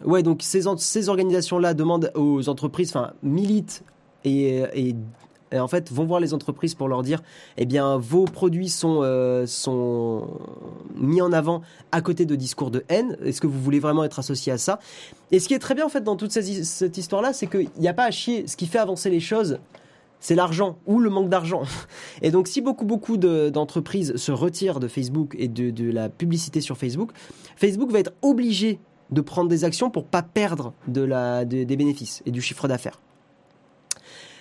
S1: ouais, donc ces, ces organisations-là demandent aux entreprises, enfin, militent et, et, en fait vont voir les entreprises pour leur dire eh bien vos produits sont euh, sont mis en avant à côté de discours de haine est-ce que vous voulez vraiment être associé à ça? Et ce qui est très bien en fait dans toute cette, cette histoire là c'est qu'il n'y a pas à chier ce qui fait avancer les choses c'est l'argent ou le manque d'argent. Et donc, si beaucoup, beaucoup d'entreprises se retirent de Facebook et de, la publicité sur Facebook, Facebook va être obligé de prendre des actions pour pas perdre des bénéfices et du chiffre d'affaires.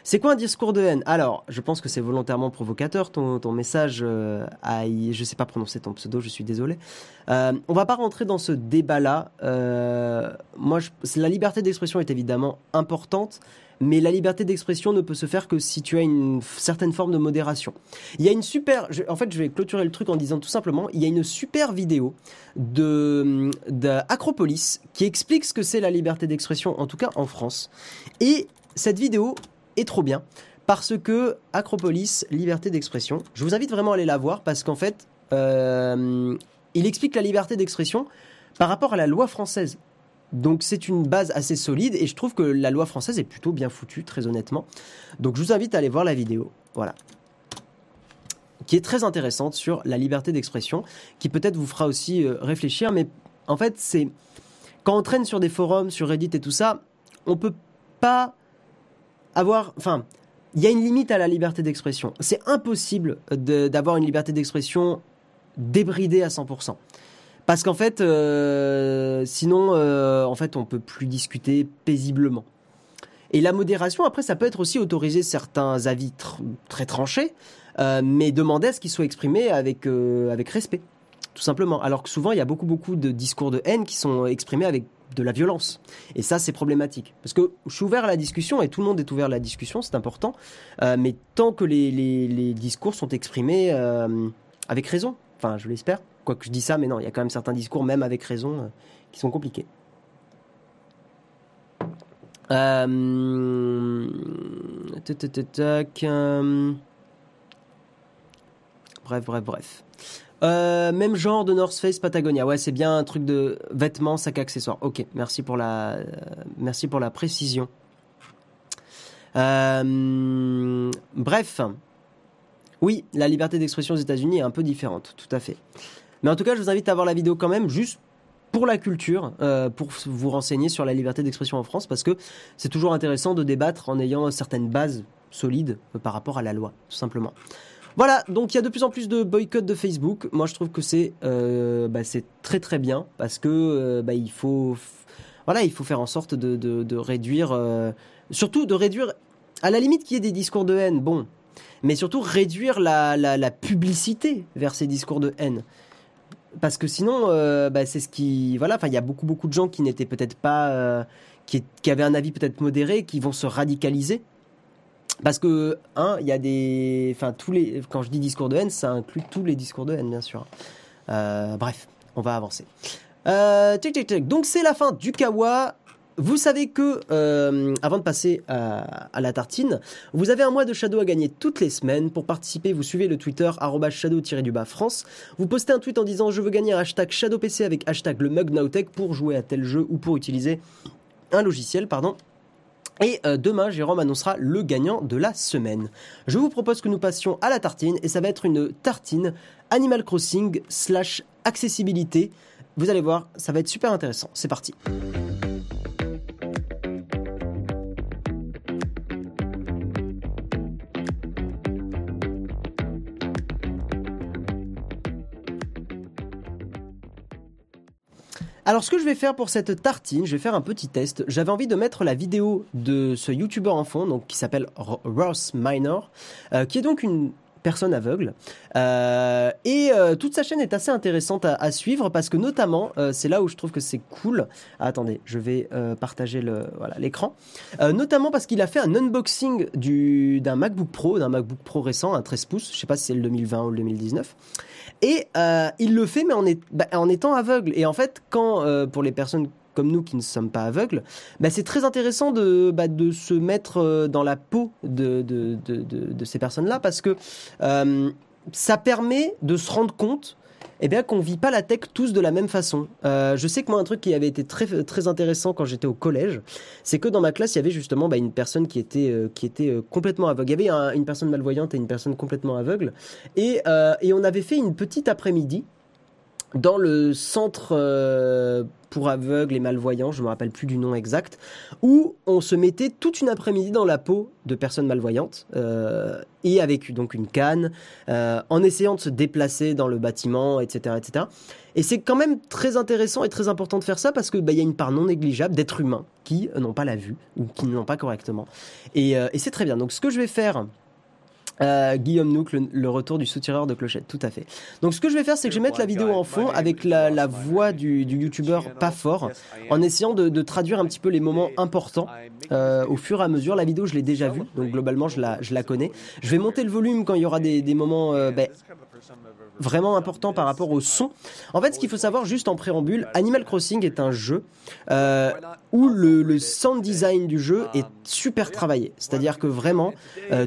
S1: C'est quoi un discours de haine? Alors, je pense que c'est volontairement provocateur ton, ton message. Euh, je sais pas prononcer ton pseudo, je suis désolé. Euh, on va pas rentrer dans ce débat-là. Euh, moi, la liberté d'expression est évidemment importante, mais la liberté d'expression ne peut se faire que si tu as une certaine forme de modération. Il y a une super, en fait, je vais clôturer le truc en disant tout simplement, il y a une super vidéo de d'Acropolis qui explique ce que c'est la liberté d'expression, en tout cas en France. Et cette vidéo est trop bien parce que Acropolis, liberté d'expression, je vous invite vraiment à aller la voir parce qu'en fait, euh, il explique la liberté d'expression par rapport à la loi française. Donc c'est une base assez solide et je trouve que la loi française est plutôt bien foutue, très honnêtement. Donc je vous invite à aller voir la vidéo. Voilà. Qui est très intéressante sur la liberté d'expression, qui peut-être vous fera aussi euh, réfléchir, mais en fait c'est... Quand on traîne sur des forums, sur Reddit et tout ça, on peut pas avoir... Enfin, il y a une limite à la liberté d'expression. C'est impossible d'avoir une liberté d'expression débridée à 100%. Parce qu'en fait, euh, sinon, euh, en fait, on peut plus discuter paisiblement. Et la modération, après, ça peut être aussi autoriser certains avis très tranchés, euh, mais demander à ce qu'ils soient exprimés avec, avec respect, tout simplement. Alors que souvent, il y a beaucoup, beaucoup de discours de haine qui sont exprimés avec de la violence. Et ça, c'est problématique. Parce que je suis ouvert à la discussion, et tout le monde est ouvert à la discussion, c'est important, mais tant que les, les, discours sont exprimés avec raison, Enfin, je l'espère. Quoique je dis ça, mais non, il y a quand même certains discours, même avec raison, euh, qui sont compliqués. Euh... euh, Bref, bref, bref. Même genre de North Face Patagonia. Ouais, c'est bien un truc de vêtements, sac accessoires. Ok, merci pour la, merci pour la précision. Bref. Oui, la liberté d'expression aux États-Unis est un peu différente, tout à fait. Mais en tout cas, je vous invite à voir la vidéo quand même, juste pour la culture, euh, pour vous renseigner sur la liberté d'expression en France, parce que c'est toujours intéressant de débattre en ayant certaines bases solides euh, par rapport à la loi, tout simplement. Voilà, donc il y a de plus en plus de boycotts de Facebook. Moi, je trouve que c'est euh, bah, très très bien parce que euh, bah, il faut voilà, il faut faire en sorte de, de, réduire, surtout de réduire, à la limite qu'il y ait des discours de haine, bon, mais surtout réduire la, la, publicité vers ces discours de haine. Parce que sinon, euh, bah, c'est ce qui, voilà, il y a beaucoup beaucoup de gens qui n'étaient peut-être pas, euh, qui, qui avaient un avis peut-être modéré, qui vont se radicaliser. Parce que, un, il y a des. Enfin, tous les. Quand je dis discours de haine, ça inclut tous les discours de haine, bien sûr. Euh, bref, on va avancer. Tic, tic, tic. Donc, c'est la fin du Kawa. Vous savez que, euh, avant de passer à, la tartine, vous avez un mois de Shadow à gagner toutes les semaines. Pour participer, vous suivez le Twitter shadow-du-bas France. Vous postez un tweet en disant Je veux gagner un hashtag ShadowPC avec hashtag le mug Nowtech pour jouer à tel jeu ou pour utiliser un logiciel, pardon. Et euh, demain, Jérôme annoncera le gagnant de la semaine. Je vous propose que nous passions à la tartine et ça va être une tartine Animal Crossing slash accessibilité. Vous allez voir, ça va être super intéressant. C'est parti. Alors ce que je vais faire pour cette tartine, je vais faire un petit test. J'avais envie de mettre la vidéo de ce youtubeur en fond, donc qui s'appelle Ro- Ross Minor, euh, qui est donc une personne aveugle. Euh, et euh, toute sa chaîne est assez intéressante à, suivre parce que notamment, euh, c'est là où je trouve que c'est cool. Ah, attendez, je vais partager le voilà l'écran. Notamment parce qu'il a fait un unboxing du d'un MacBook Pro, d'un MacBook Pro récent, un 13 pouces. Je sais pas si c'est le 2020 ou le 2019. Et il le fait, mais en, bah, en étant aveugle. Et en fait, quand pour les personnes comme nous qui ne sommes pas aveugles, bah, c'est très intéressant de, bah, se mettre euh, dans la peau de, ces personnes-là parce que euh, ça permet de se rendre compte eh bien qu'on vit pas la tech tous de la même façon. Euh, je sais que moi un truc qui avait été très très intéressant quand j'étais au collège, c'est que dans ma classe il y avait justement bah, une personne qui était complètement aveugle. Il y avait un- une personne malvoyante et une personne complètement aveugle, et on avait fait une petite après-midi dans le centre euh, pour aveugles et malvoyants, je me rappelle plus du nom exact, où on se mettait toute une après-midi dans la peau de personnes malvoyantes euh, et avec donc une canne, euh, en essayant de se déplacer dans le bâtiment, etc., etc. Et c'est quand même très intéressant et très important de faire ça parce que bah, y a une part non négligeable d'êtres humains qui n'ont pas la vue ou qui ne l'ont pas correctement. Et c'est très bien. Donc ce que je vais faire. Euh, Guillaume Nouk, le, le retour du soutireur de clochette, tout à fait. Donc ce que je vais faire, c'est que je vais mettre la vidéo en fond avec la, la voix du, du youtubeur pas fort, en essayant de, de traduire un petit peu les moments importants euh, au fur et à mesure. La vidéo, je l'ai déjà vue, donc globalement, je la, je la connais. Je vais monter le volume quand il y aura des, des moments euh, ben, vraiment importants par rapport au son. En fait, ce qu'il faut savoir juste en préambule, Animal Crossing est un jeu où le, le sound design du jeu est super travaillé. C'est-à-dire que vraiment,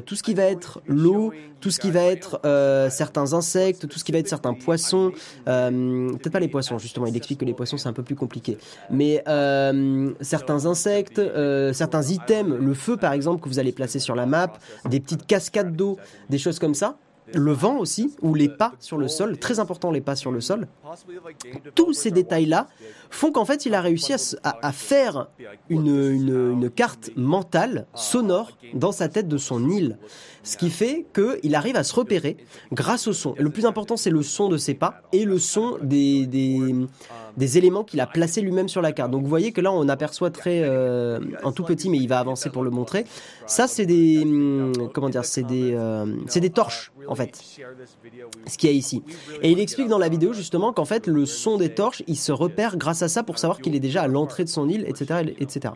S1: tout ce qui va être l'eau, tout ce qui va être euh, certains insectes, tout ce qui va être certains poissons, euh, peut-être pas les poissons justement, il explique que les poissons c'est un peu plus compliqué, mais euh, certains insectes, certains items, le feu par exemple que vous allez placer sur la map, des petites cascades d'eau, des choses comme ça. Le vent aussi, ou les pas sur le sol, très important les pas sur le sol. Tous ces détails-là font qu'en fait il a réussi à, faire une, carte mentale, sonore, dans sa tête de son île. Ce qui fait qu'il arrive à se repérer grâce au son. Et le plus important c'est le son de ses pas et le son des, éléments qu'il a placés lui-même sur la carte. Donc vous voyez que là on aperçoit très euh, en tout petit, mais il va avancer pour le montrer. Ça c'est des hum, comment dire, euh, c'est des torches en fait. Ce qu'il y a ici. Et il explique dans la vidéo justement qu'en fait le son des torches, il se repère grâce à ça pour savoir qu'il est déjà à l'entrée de son île, etc., etc.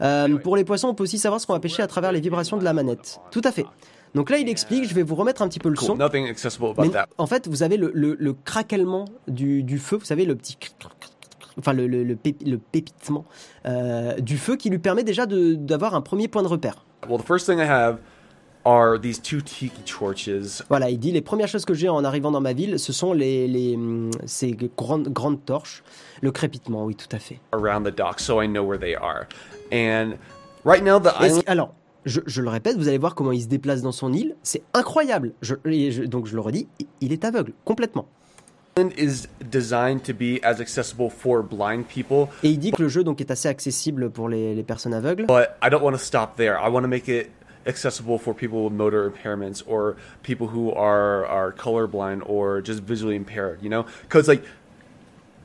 S1: Euh, pour les poissons, on peut aussi savoir ce qu'on va pêcher à travers les vibrations de la manette. Tout à fait. Donc là, il explique, je vais vous remettre un petit peu le son.
S3: Nothing accessible about
S1: Mais en fait, vous avez le, le, le craquellement du, du feu, vous savez, le petit. Enfin, le, le, le, pépi- le pépitement euh, du feu qui lui permet déjà d'avoir un premier point de repère.
S3: Well, the first thing I have are these two tiki torches.
S1: Voilà, il dit les premières choses que j'ai en arrivant dans ma ville, ce sont les, les, hum, ces grandes, grandes torches, le crépitement, oui, tout à fait.
S3: around the dock so I know where they are. And right now, the island
S1: alors, je, je le répète, vous allez voir comment il se déplace dans son île, c'est incroyable. Je, et je- donc je le redis, il- il est aveugle, complètement.
S3: is designed to be as accessible for blind people,
S1: Et il dit que le jeu donc est assez accessible pour les, les personnes aveugles.
S3: but I don't want to stop there. I want to make it accessible for people with motor impairments or people who are are colorblind or just visually impaired, you know? Cuz like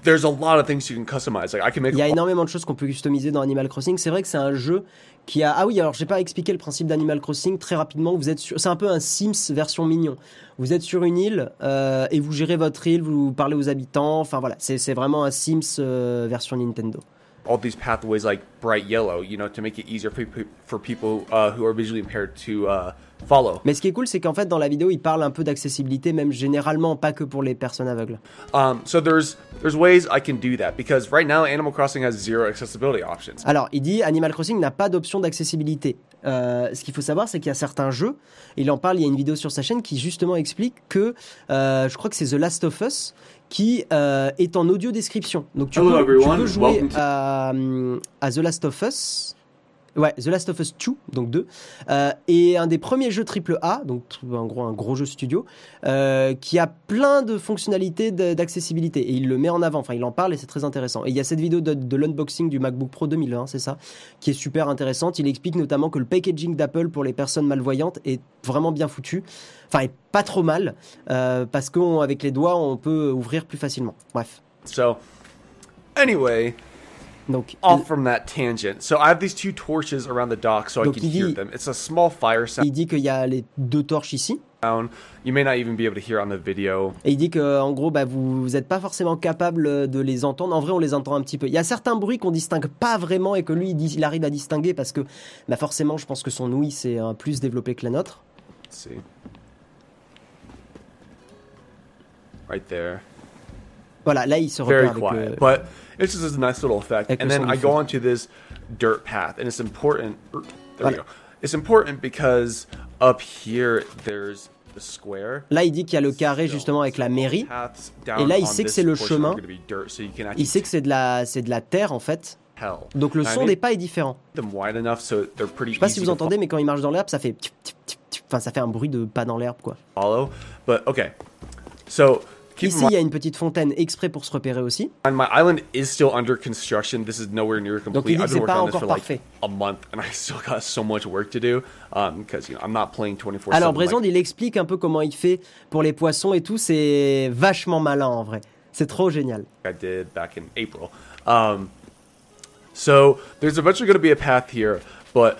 S3: there's a lot of things you can customize. Like I can make
S1: Il y a énormément de choses qu'on peut customiser dans Animal Crossing. C'est vrai que c'est un jeu qui a. Ah oui, alors j'ai pas expliqué le principe d'Animal Crossing très rapidement. Vous êtes sur... C'est un peu un Sims version mignon. Vous êtes sur une île euh, et vous gérez votre île, vous parlez aux habitants. Enfin voilà, c'est c'est vraiment un Sims euh, version Nintendo.
S3: All these pathways like bright yellow, you know, to make it easier for, pe- for people uh, who are visually impaired to uh, follow.
S1: Mais ce qui est cool, c'est qu'en fait dans la vidéo, il parle un peu d'accessibilité, même généralement, pas que pour les personnes aveugles.
S3: Um, so there's there's ways I can do that because right now Animal Crossing has zero accessibility options.
S1: Alors, il dit Animal Crossing n'a pas d'option d'accessibilité. Euh, ce qu'il faut savoir, c'est qu'il y a certains jeux, il en parle, il y a une vidéo sur sa chaîne qui justement explique que, euh, je crois que c'est The Last of Us, qui euh, est en audio description. Donc tu,
S3: Hello,
S1: peux, tu peux jouer à, hum, à The Last of Us. Ouais, The Last of Us 2, donc 2, euh, et un des premiers jeux AAA, donc en gros un gros jeu studio, euh, qui a plein de fonctionnalités d'accessibilité, et il le met en avant, enfin il en parle et c'est très intéressant. Et il y a cette vidéo de, l'unboxing du MacBook Pro 2020, c'est ça, qui est super intéressante. Il explique notamment que le packaging d'Apple pour les personnes malvoyantes est vraiment bien foutu, enfin est pas trop mal, euh, parce qu'avec les doigts on peut ouvrir plus facilement. Bref,
S3: So anyway,
S1: donc
S3: off from that tangent. So I have these two torches around the dock so I can
S1: il
S3: hear
S1: dit-
S3: them. It's a small fire
S1: il dit qu'il y a les deux torches ici.
S3: You may not even be able to hear on the video.
S1: Et il dit que en gros, bah, vous n'êtes pas forcément capable de les entendre. En vrai, on les entend un petit peu. Il y a certains bruits qu'on distingue pas vraiment et que lui, il, dit- il arrive à distinguer parce que, bah, forcément, je pense que son ouïe c'est plus développé que la nôtre.
S3: Let's see. Right there.
S1: Voilà, là, il se
S3: Very
S1: repère avec
S3: quiet.
S1: le...
S3: But it's just a nice little effect.
S1: Avec
S3: And then I go onto this dirt path, and it's important. er, There we
S1: Voilà.
S3: go. It's important because up here there's the square.
S1: Là, il dit qu'il y a le carré justement avec la mairie. Et là, il sait que c'est le chemin. Il sait que c'est de la, c'est de la terre en fait. Donc le son des pas est différent. Je sais pas si vous entendez, mais quand il marche dans l'herbe, ça fait, enfin, ça fait un bruit de pas dans l'herbe quoi. Ici, il y a une petite fontaine exprès pour se repérer aussi.
S3: mind my island is still under construction. This is nowhere near
S1: Donc
S3: complete.
S1: il dit
S3: I've
S1: que
S3: been
S1: c'est pas
S3: working on this
S1: encore parfait.
S3: a month, and I still got so much work to do because you know I'm not playing 24/7.
S1: Alors
S3: like
S1: Brézond, il explique un peu comment il fait pour les poissons et tout. C'est vachement malin en vrai. C'est trop génial.
S3: I did back in April. Um, so there's eventually going to be a path here, but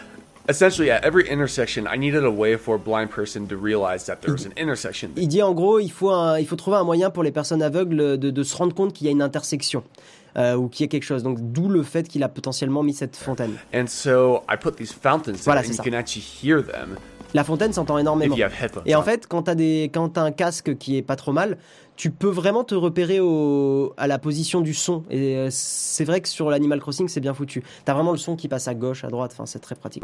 S3: essentially at every intersection, I needed a way for a blind person to realize that there was an intersection.
S1: Il dit en gros, il faut, un- il faut trouver un moyen pour les personnes aveugles de, de se rendre compte qu'il y a une intersection euh, ou qu'il y a quelque chose. Donc d'où le fait qu'il a potentiellement mis cette fontaine.
S3: And so I put these fountains there,
S1: Voilà,
S3: and you
S1: ça.
S3: can actually hear them
S1: La fontaine s'entend énormément. Et en fait, quand t'as des, quand un casque qui est pas trop mal, tu peux vraiment te repérer au, à la position du son. Et euh, c'est vrai que sur l'Animal Crossing, c'est bien foutu. T'as vraiment le son qui passe à gauche, à droite. Enfin, c'est très pratique.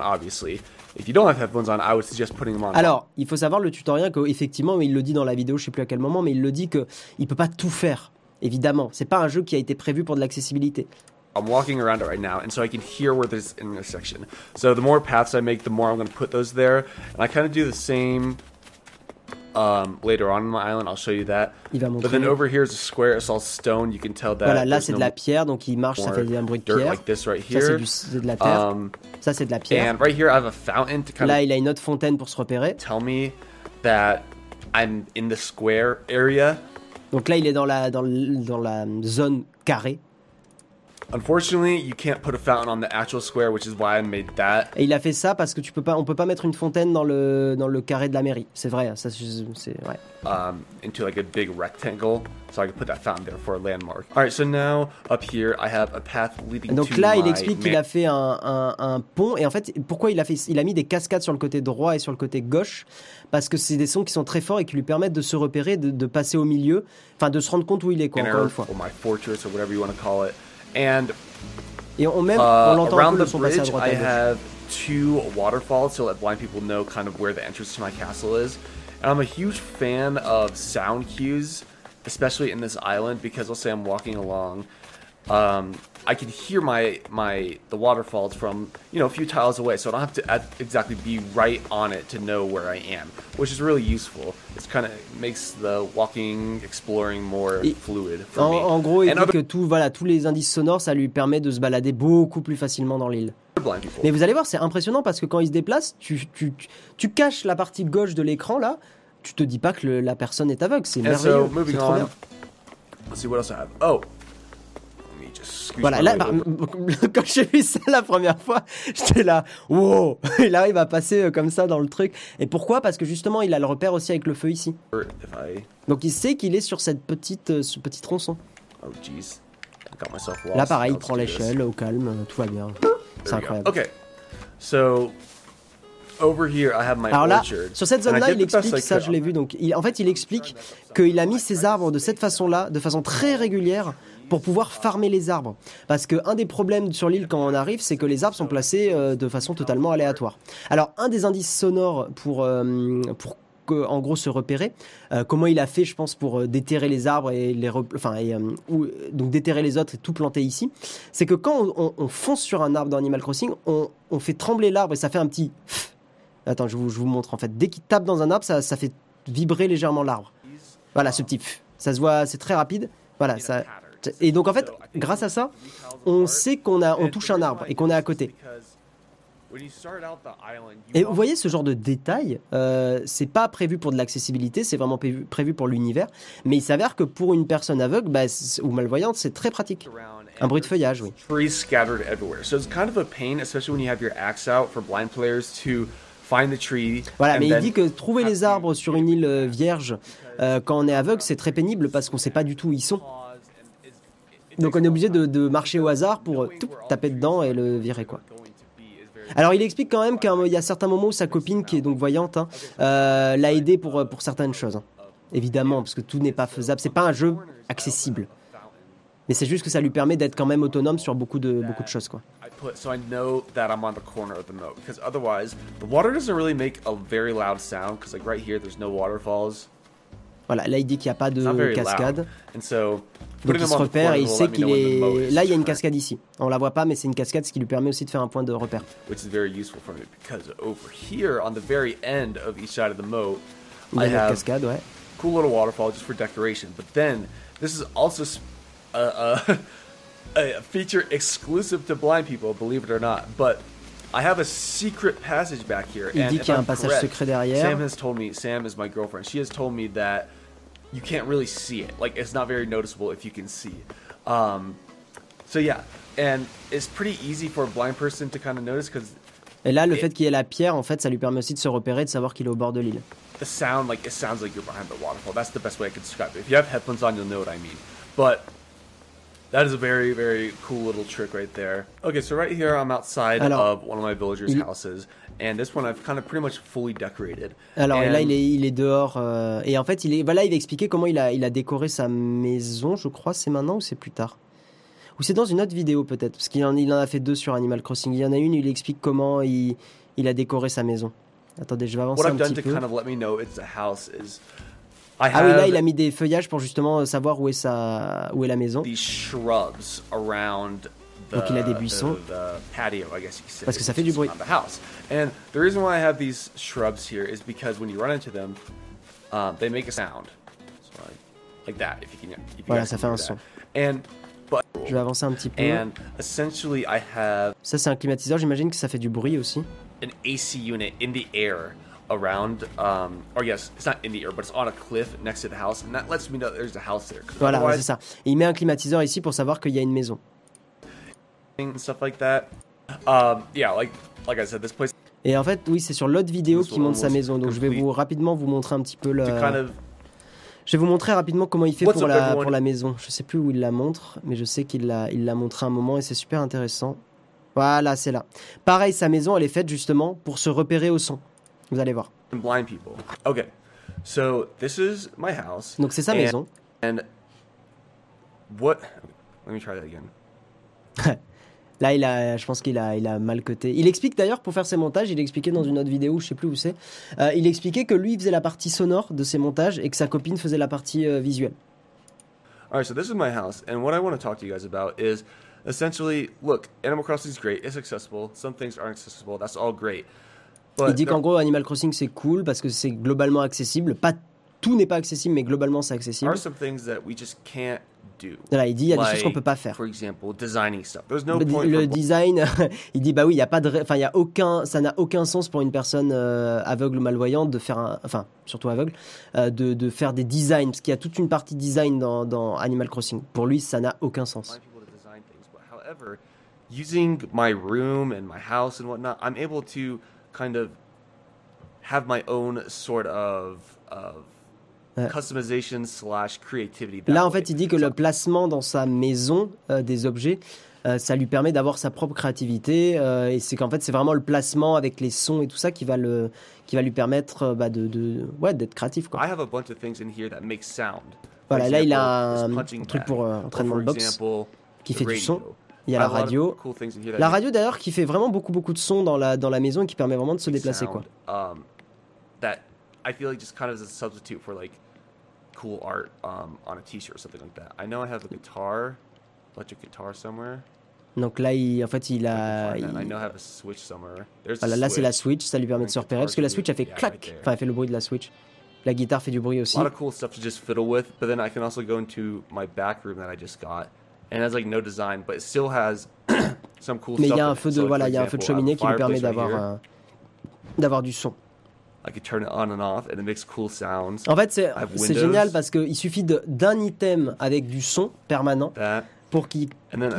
S3: on.
S1: Alors, il faut savoir le tutoriel qu'effectivement, il le dit dans la vidéo, je sais plus à quel moment, mais il le dit que il peut pas tout faire. Évidemment, c'est pas un jeu qui a été prévu pour de l'accessibilité.
S3: I'm walking around it right now, and so I can hear where there's an intersection. So the more paths I make, the more I'm going to put those there. And I kind of do the same um, later on in my island. I'll show you that. But then over here is a square. It's all stone. You can tell that.
S1: Voilà, là c'est de la pierre, donc il marche, ça fait un bruit de pierre.
S3: like this right here.
S1: du- c'est de la terre.
S3: Um,
S1: Ça c'est de la pierre.
S3: and right here, I have a fountain to kind
S1: Là,
S3: of
S1: il a une autre fontaine pour se repérer.
S3: tell me that I'm in the square area.
S1: Donc là, il est dans la, dans, dans la zone carrée.
S3: Unfortunately, you can't put a fountain on the actual square, which is why I made that.
S1: Et il a fait ça parce que tu peux pas, on peut pas mettre une fontaine dans le dans le carré de la mairie. C'est vrai, ça c'est ouais.
S3: um, into like a big rectangle, so I could put that fountain there for a landmark. All right, so now up here I have a path leading
S1: Donc
S3: to
S1: là, il explique qu'il a fait un, un- un pont et en fait, pourquoi il a fait, il a mis des cascades sur le côté droit et sur le côté gauche? Parce que c'est des sons qui sont très forts et qui lui permettent de se repérer, de, de passer au milieu, enfin de se rendre compte où il est quoi. Encore une fois.
S3: or my fortress or whatever you want to call it. And
S1: Et on même,
S3: uh,
S1: on l'entend
S3: around
S1: le
S3: the bridge, I have two waterfalls to let blind people know kind of where the entrance to my castle is. And I'm a huge fan of sound cues, especially in this island, because let's say I'm walking along, um, I can hear my my the waterfalls from you know a few tiles away, so I don't have to ad- exactly be right on it to know where I am, which is really useful. It's kind of makes the walking, exploring more
S1: Et-
S3: fluid for
S1: En,
S3: me.
S1: en gros, il
S3: And
S1: dit que tout, voilà, tous les indices sonores, ça lui permet de se balader beaucoup plus facilement dans l'île. Mais vous allez voir, c'est impressionnant parce que quand il se déplace, tu, tu, tu, caches la partie gauche de l'écran là, tu te dis pas que le- la personne est aveugle, c'est merveilleux,
S3: so, moving on. Let's see what else I have. Oh,
S1: Voilà, là, quand j'ai vu ça la première fois, j'étais là, wow, il arrive à passer euh, comme ça dans le truc. Et pourquoi? Parce que justement, il a le repère aussi avec le feu ici. Donc il sait qu'il est sur cette petite, euh, ce petit tronçon.
S3: oh.
S1: Là, pareil, il prend l'échelle au calme, euh, tout va bien. C'est incroyable.
S3: Okay, so over here I have my
S1: Alors là, sur cette zone-là, il explique, ça je l'ai vu, donc il- en fait il explique qu'il a mis ses arbres de cette façon-là, de façon très régulière, pour pouvoir farmer les arbres. Parce que un des problèmes sur l'île quand on arrive, c'est que les arbres sont placés euh, de façon totalement aléatoire. Alors un des indices sonores pour, euh, pour en gros se repérer, euh, comment il a fait, je pense, pour déterrer les arbres et les, enfin, et, ou, donc déterrer les autres et tout planter ici, c'est que quand on, on- on fonce sur un arbre dans Animal Crossing, on, fait trembler l'arbre et ça fait un petit Attends, je vous, je vous montre en fait. Dès qu'il tape dans un arbre, ça, ça fait vibrer légèrement l'arbre. Voilà, ce petit. Ça se voit, c'est très rapide. Voilà, ça. Et donc en fait, grâce à ça, on sait qu'on a, on touche un arbre et qu'on est à côté. Et vous voyez ce genre de détail, euh, c'est pas prévu pour de l'accessibilité, c'est vraiment prévu, pour l'univers. Mais il s'avère que pour une personne aveugle bah, ou malvoyante, c'est très pratique. Un bruit de feuillage, oui.
S3: Trees scattered everywhere, so it's kind of a pain, especially when you have your axe out for blind players to find the tree.
S1: Voilà, mais il dit que trouver les arbres sur une île euh, vierge euh, quand on est aveugle, c'est très pénible parce qu'on sait pas du tout où ils sont. Donc on est obligé de, marcher au hasard pour euh, taper dedans et le virer quoi. Alors il explique quand même qu'il y a certains moments où sa copine, qui est donc voyante, hein, euh, l'a aidé pour, euh, certaines choses. hein. Évidemment, parce que tout n'est pas faisable. C'est pas un jeu accessible. Mais c'est juste que ça lui permet d'être quand même autonome sur beaucoup de, beaucoup de choses. quoi. Voilà, là il dit qu'il n'y a pas de cascade.
S3: loud. And so
S1: Donc il se repère et il sait qu'il est... Là il y a une cascade ici. On la voit pas mais c'est une cascade ce qui lui permet aussi de faire un point de repère.
S3: which is very useful for me because over here on the very end of each side of the moat
S1: Il y a une cascade, ouais.
S3: cool little waterfall just for decoration. But then this is also s- a, a, a feature exclusive to blind people, believe it or not. But I have a secret passage back here.
S1: Il
S3: and
S1: dit qu'il y a un passage
S3: correct,
S1: secret derrière.
S3: Sam has told me. Sam is my girlfriend. She has told me that you can't really see it. Like it's not very noticeable if you can see. Um, so yeah, and it's pretty easy for a blind person to kind of notice because
S1: Et là, le
S3: Et-
S1: fait qu'il y ait la pierre, en fait, ça lui permet aussi de se repérer, de savoir qu'il est au bord de l'île.
S3: the sound like it sounds like you're behind the waterfall. That's the best way I can describe it. If you have headphones on, you'll know what I mean. But that is a very very cool little trick right there. Okay, so right here I'm outside
S1: Alors,
S3: of one of my villagers'
S1: il-
S3: houses, and this one I've kind of pretty much fully decorated.
S1: Alors et là,
S3: And
S1: il est, il est dehors. euh, et en fait, il est, voilà, il va expliquer comment il a, il a décoré sa maison. Je crois, c'est maintenant ou c'est plus tard? Ou c'est dans une autre vidéo peut-être, parce qu'il en, il en a fait deux sur Animal Crossing. Il y en a une, il explique comment il, il a décoré sa maison. Attendez, je vais avancer
S3: What
S1: un
S3: I've done
S1: petit
S3: to
S1: peu.
S3: kind of let me know it's a house is
S1: Ah oui, là, il a mis des feuillages pour justement savoir où est sa, où est la maison.
S3: these shrubs around the,
S1: Donc, il a des buissons. Parce que ça fait du bruit.
S3: around The house. And the reason why I have these shrubs here is because when you run into them, um, they make a sound. So like, like that, if you can. If you
S1: Voilà, ça fait un.
S3: And but
S1: Je vais avancer un petit peu.
S3: and essentially I have
S1: Ça, c'est un climatiseur. J'imagine que ça fait du bruit aussi.
S3: an AC unit in the air around, um, or yes, it's not in the air, but it's on a cliff next to the house, and that lets me know there's a house there. 'cause
S1: Voilà, ouais, c'est ça. Et il met un climatiseur ici pour savoir qu'il y a une maison.
S3: and stuff like that. Um, yeah, like like I said, this place
S1: Et en fait, oui, c'est sur l'autre vidéo qui montre sa maison. Donc je vais vous rapidement vous montrer un petit peu le.
S3: to kind of
S1: Je vais vous montrer rapidement comment il fait
S3: What's
S1: pour la,
S3: everyone?
S1: pour la maison. Je sais plus où il la montre, mais je sais qu'il l'a, il l'a montré un moment et c'est super intéressant. Voilà, c'est là. Pareil, sa maison, elle est faite justement pour se repérer au son. Vous allez voir.
S3: blind people. Okay, so this is my house.
S1: Donc c'est sa
S3: And-
S1: maison.
S3: And what? Let me try that again.
S1: Là, il a, je pense qu'il a, il a mal coté. Il explique d'ailleurs pour faire ses montages, il expliquait dans une autre vidéo, je sais plus où c'est. euh, il expliquait que lui il faisait la partie sonore de ses montages et que sa copine faisait la partie euh, visuelle.
S3: All right, so this is my house, and what I want to talk to you guys about is essentially, look, Animal Crossing is great. It's accessible. Some things aren't accessible. That's all great.
S1: Il dit qu'en gros Animal Crossing c'est cool parce que c'est globalement accessible. Pas tout n'est pas accessible, mais globalement c'est accessible. Voilà, il dit il y a des choses qu'on peut pas faire.
S3: For example, designing stuff. There's no
S1: le,
S3: point.
S1: le
S3: for-
S1: design, il dit bah oui, il y a pas de, enfin il y a aucun, ça n'a aucun sens pour une personne euh, aveugle ou malvoyante de faire un, enfin surtout aveugle, euh, de, de faire des designs parce qu'il y a toute une partie design dans, dans Animal Crossing. Pour lui, ça n'a aucun sens.
S3: using my room and my house and whatnot, I'm able to kind of have my own sort of of
S1: Ouais.
S3: customization slash creativity.
S1: Là, en fait, il dit que le placement dans sa maison euh, des objets, euh, ça lui permet d'avoir sa propre créativité. euh, et c'est qu'en fait, c'est vraiment le placement avec les sons et tout ça qui va, le, qui va lui permettre euh, bah, de, de, ouais, d'être créatif. Quoi.
S3: I have a bunch of things in here that make sound.
S1: Voilà, là, il a un
S3: punching
S1: truc pour euh, entraînement de boxe
S3: example,
S1: qui fait du son. Il y a
S3: I
S1: la
S3: a
S1: radio. La radio d'ailleurs qui fait vraiment beaucoup beaucoup de sons dans la, dans la maison et qui permet vraiment de se déplacer. Quoi.
S3: Um, that I feel like just kind of as a substitute for like cool art um, on a T-shirt or something like that. I know I have a guitar, electric guitar somewhere.
S1: Donc là, il, en fait, il a.
S3: can find that. I
S1: il-
S3: know I have a Switch somewhere. There's
S1: Voilà,
S3: a
S1: là, c'est la
S3: Switch.
S1: Ça lui permet de se repérer parce que la Switch, elle fait
S3: Yeah,
S1: clac.
S3: right.
S1: Enfin, elle fait le bruit de la Switch. La guitare fait du bruit aussi.
S3: A lot of cool stuff to just fiddle with, but then I can also go into my back room that I just got, and it has like no design, but it still has some cool
S1: Mais il
S3: stuff.
S1: y a un feu de
S3: So,
S1: voilà, il y a un feu de cheminée qui lui permet
S3: fireplace right
S1: d'avoir d'avoir du son.
S3: I could turn it on and off, and it makes cool sounds.
S1: En fait, c'est génial parce qu'il suffit d'un item avec du son permanent
S3: That,
S1: pour qu'il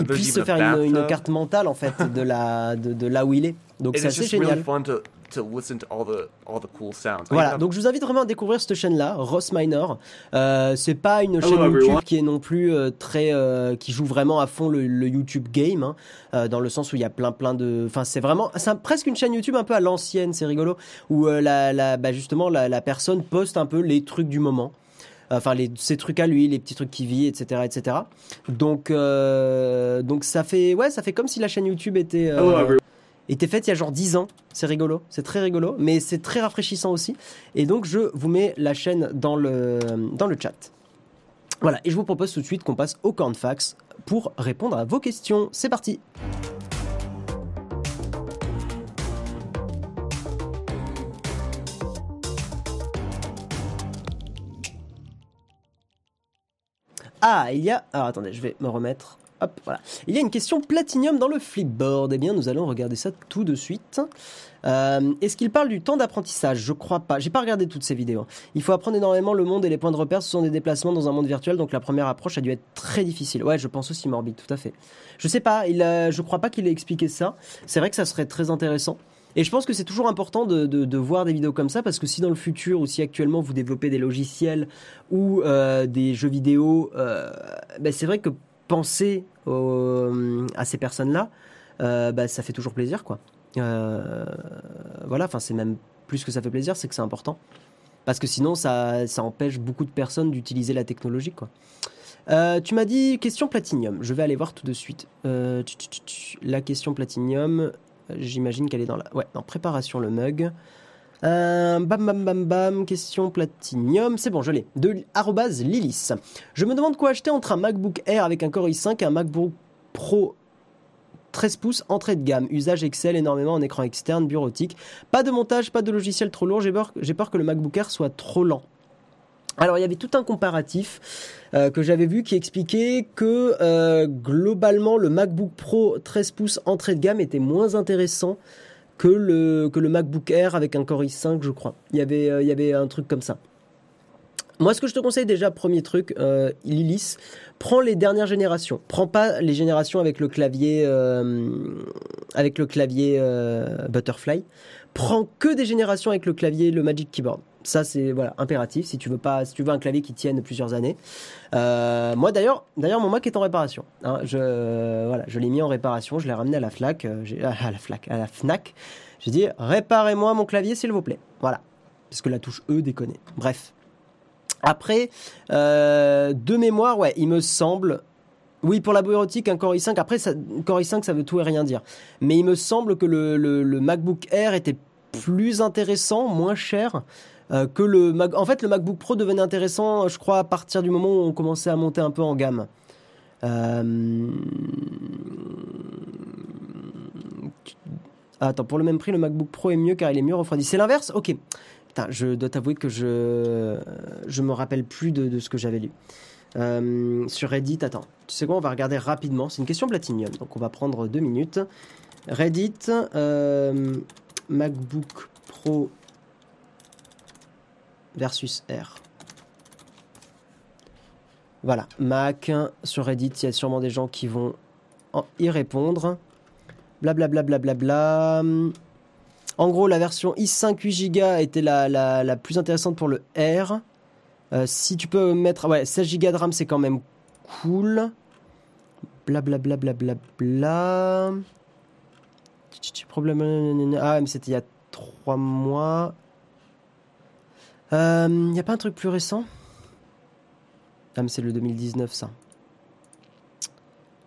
S1: puisse se faire une, une carte mentale en fait de la de, de là où il est. Donc c'est
S3: it's
S1: assez
S3: just really
S1: génial.
S3: fun to to listen to all the all the cool sounds. I
S1: Voilà, donc je vous invite vraiment à découvrir cette chaîne-là, Ross Minor. Euh, c'est pas une chaîne YouTube
S4: everyone.
S1: qui est non plus euh, très, euh, qui joue vraiment à fond le, le YouTube game, hein, euh, dans le sens où il y a plein plein de, enfin c'est vraiment, c'est un- presque une chaîne YouTube un peu à l'ancienne, c'est rigolo, où euh, la, la, bah, justement la, la personne poste un peu les trucs du moment. Enfin, les, ses trucs à lui, les petits trucs qu'il vit, etc., etc. Donc, euh, donc ça fait, ouais, ça fait comme si la chaîne YouTube était, euh,
S4: Hello, everyone.
S1: Était faite il y a genre 10 ans. C'est rigolo, c'est très rigolo, mais c'est très rafraîchissant aussi. Et donc je vous mets la chaîne dans le, dans le chat. Voilà, et je vous propose tout de suite qu'on passe au cornfax pour répondre à vos questions. C'est parti Ah, il y a... Alors attendez, je vais me remettre. Voilà. Il y a une question platinium dans le flipboard. Eh bien, nous allons regarder ça tout de suite. Euh, Est-ce qu'il parle du temps d'apprentissage? Je crois pas. J'ai pas regardé toutes ces vidéos. Il faut apprendre énormément le monde et les points de repère. Ce sont des déplacements dans un monde virtuel, donc la première approche a dû être très difficile. Ouais, je pense aussi morbide, tout à fait. Je sais pas. Il, a- je crois pas qu'il ait expliqué ça. C'est vrai que ça serait très intéressant. Et je pense que c'est toujours important de, voir des vidéos comme ça parce que si dans le futur ou si actuellement vous développez des logiciels ou euh, des jeux vidéo, euh, ben c'est vrai que penser au- à ces personnes-là, euh, ben ça fait toujours plaisir, quoi. Euh, voilà, enfin c'est même plus que ça fait plaisir, c'est que c'est important. Parce que sinon, ça, ça empêche beaucoup de personnes d'utiliser la technologie, quoi. Euh, tu m'as dit question platinium. Je vais aller voir tout de suite. Euh, la question platinium, euh, j'imagine qu'elle est dans la, ouais, dans préparation le mug. Euh, bam bam bam bam, question platinium, c'est bon, je l'ai. De arrobase Lilis. Je me demande quoi acheter entre un MacBook Air avec un Core i5 et un MacBook Pro 13 pouces entrée de gamme, usage Excel énormément en écran externe, bureautique. Pas de montage, pas de logiciel trop lourd, j'ai peur, que le MacBook Air soit trop lent. Alors il y avait tout un comparatif euh, que j'avais vu qui expliquait que euh, globalement le MacBook Pro 13 pouces entrée de gamme était moins intéressant que le, que le MacBook Air avec un Core i5 je crois. Il y avait, euh, il y avait un truc comme ça. Moi, ce que je te conseille déjà, premier truc, euh, Lilis, prends les dernières générations. Prends pas les générations avec le clavier, euh, avec le clavier euh, Butterfly. Prends que des générations avec le clavier, le Magic Keyboard. Ça, c'est voilà impératif si tu veux pas, si tu veux un clavier qui tienne plusieurs années. Euh, moi, d'ailleurs, d'ailleurs, mon Mac est en réparation. hein. je voilà, je l'ai mis en réparation. Je l'ai ramené à la FLAC, euh, à la FLAC, à la Fnac. J'ai dit réparez-moi mon clavier, s'il vous plaît. Voilà, parce que la touche E déconne. Bref. Après, euh, de mémoire, ouais, il me semble. Oui, pour la bureautique, un Core i5. Après, ça, Core i5, ça veut tout et rien dire. Mais il me semble que le MacBook Air était plus intéressant, moins cher euh, que le. En fait, le MacBook Pro devenait intéressant, je crois, à partir du moment où on commençait à monter un peu en gamme. Euh, ah, Attends, pour le même prix, le MacBook Pro est mieux car il est mieux refroidi. C'est l'inverse? Ok. Je dois t'avouer que je je me rappelle plus de, ce que j'avais lu. Euh, sur Reddit, attends, tu sais quoi, on va regarder rapidement. C'est une question Platinum, donc on va prendre deux minutes. Reddit, euh, MacBook Pro versus R. Voilà, Mac, sur Reddit, il y a sûrement des gens qui vont y répondre. Blablabla. Bla, bla, bla, bla. En gros, la version i5 8 Go était la, la, la plus intéressante pour le R. Euh, si tu peux mettre. Ouais, 16 Go de RAM, c'est quand même cool. Blablabla. Bla, bla, bla, bla. Problème. Ah, mais c'était il y a 3 mois. Il n'y a pas un truc plus récent? Ah, mais c'est le 2019, ça.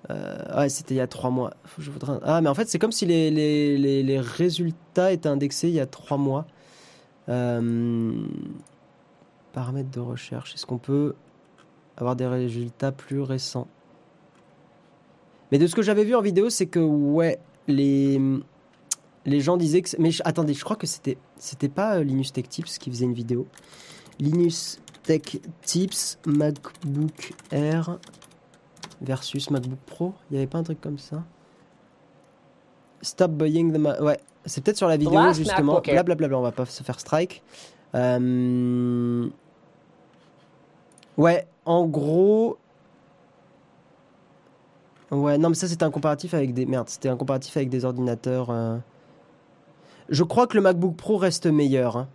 S1: Euh, ouais, c'était il y a 3 mois. Ah, mais en fait, c'est comme si les, les, les, les résultats étaient indexés il y a 3 mois. Euh, Paramètres de recherche. Est-ce qu'on peut avoir des résultats plus récents? Mais de ce que j'avais vu en vidéo, c'est que, ouais, les, les gens disaient que. Mais attendez, je crois que c'était c'était pas euh, Linus Tech Tips qui faisait une vidéo. Linus Tech Tips MacBook Air versus MacBook Pro. Il n'y avait pas un truc comme ça? Stop buying the Ma- Ouais, c'est peut-être sur la vidéo
S4: last
S1: justement. Blablabla, on va pas se faire strike. Euh, Ouais, en gros. Ouais, non, mais ça c'était un comparatif avec des. Merde, c'était un comparatif avec des ordinateurs. euh. Je crois que le MacBook Pro reste meilleur. hein.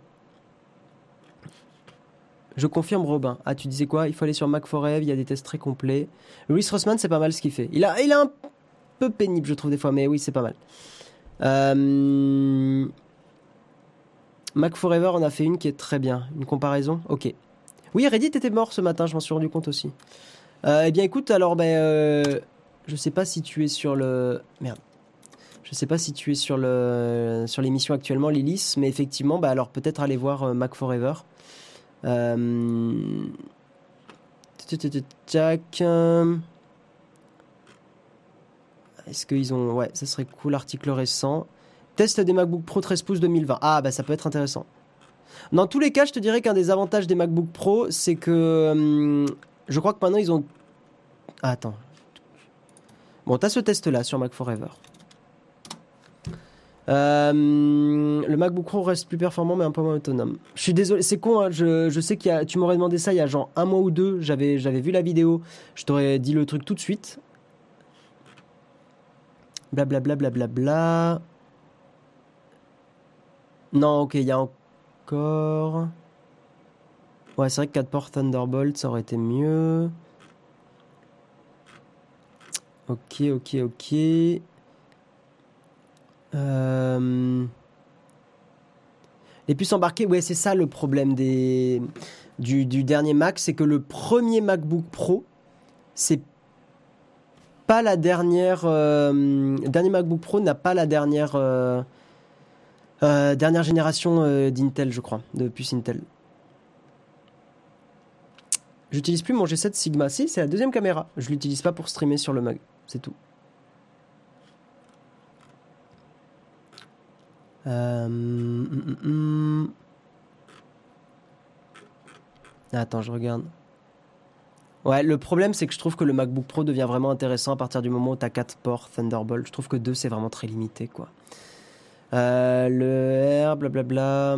S1: Je confirme Robin. Ah, tu disais quoi? Il faut aller sur Mac Forever, il y a des tests très complets. Louis Rossman, c'est pas mal ce qu'il fait. Il a, un peu pénible, je trouve, des fois, mais oui, c'est pas mal. Euh, Mac Forever, on a fait une qui est très bien. Une comparaison? Ok. Oui, Reddit était mort ce matin, je m'en suis rendu compte aussi. Euh, eh bien, écoute, alors, ben, euh, je sais pas si tu es sur le. Merde. Je sais pas si tu es sur le sur l'émission actuellement, Lilis, mais effectivement, bah alors peut-être aller voir euh, Mac Forever. Euh... Euh, Est-ce qu'ils ont. Ouais, ça serait cool, article récent. Test des MacBook Pro 13 pouces 2020. Ah, bah ça peut être intéressant. Dans tous les cas, je te dirais qu'un des avantages des MacBook Pro, c'est que. je crois que maintenant ils ont. Ah, attends. Bon, t'as ce test-là sur Mac Forever. Euh, le MacBook Pro reste plus performant mais un peu moins autonome. Je suis désolé, c'est con, hein, je, je sais a, tu m'aurais demandé ça il y a genre un mois ou deux, j'avais, vu la vidéo, je t'aurais dit le truc tout de suite. Blablabla, blablabla. Non, ok, il y a encore... Ouais, c'est vrai que 4 ports Thunderbolt, ça aurait été mieux. Ok, ok, ok. Euh, Les puces embarquées, ouais, c'est ça le problème des... du, dernier Mac, c'est que le premier MacBook Pro, c'est pas la dernière. euh, Le dernier MacBook Pro n'a pas la dernière. euh, euh, dernière génération d'Intel, je crois, de puces Intel. J'utilise plus mon G7 Sigma. Si, c'est la deuxième caméra. Je l'utilise pas pour streamer sur le Mac. C'est tout. Euh, hum, hum, hum. Attends, je regarde. Ouais, le problème, c'est que je trouve que le MacBook Pro devient vraiment intéressant à partir du moment où tu as 4 ports Thunderbolt. Je trouve que 2, c'est vraiment très limité, quoi. Euh, le R, blablabla.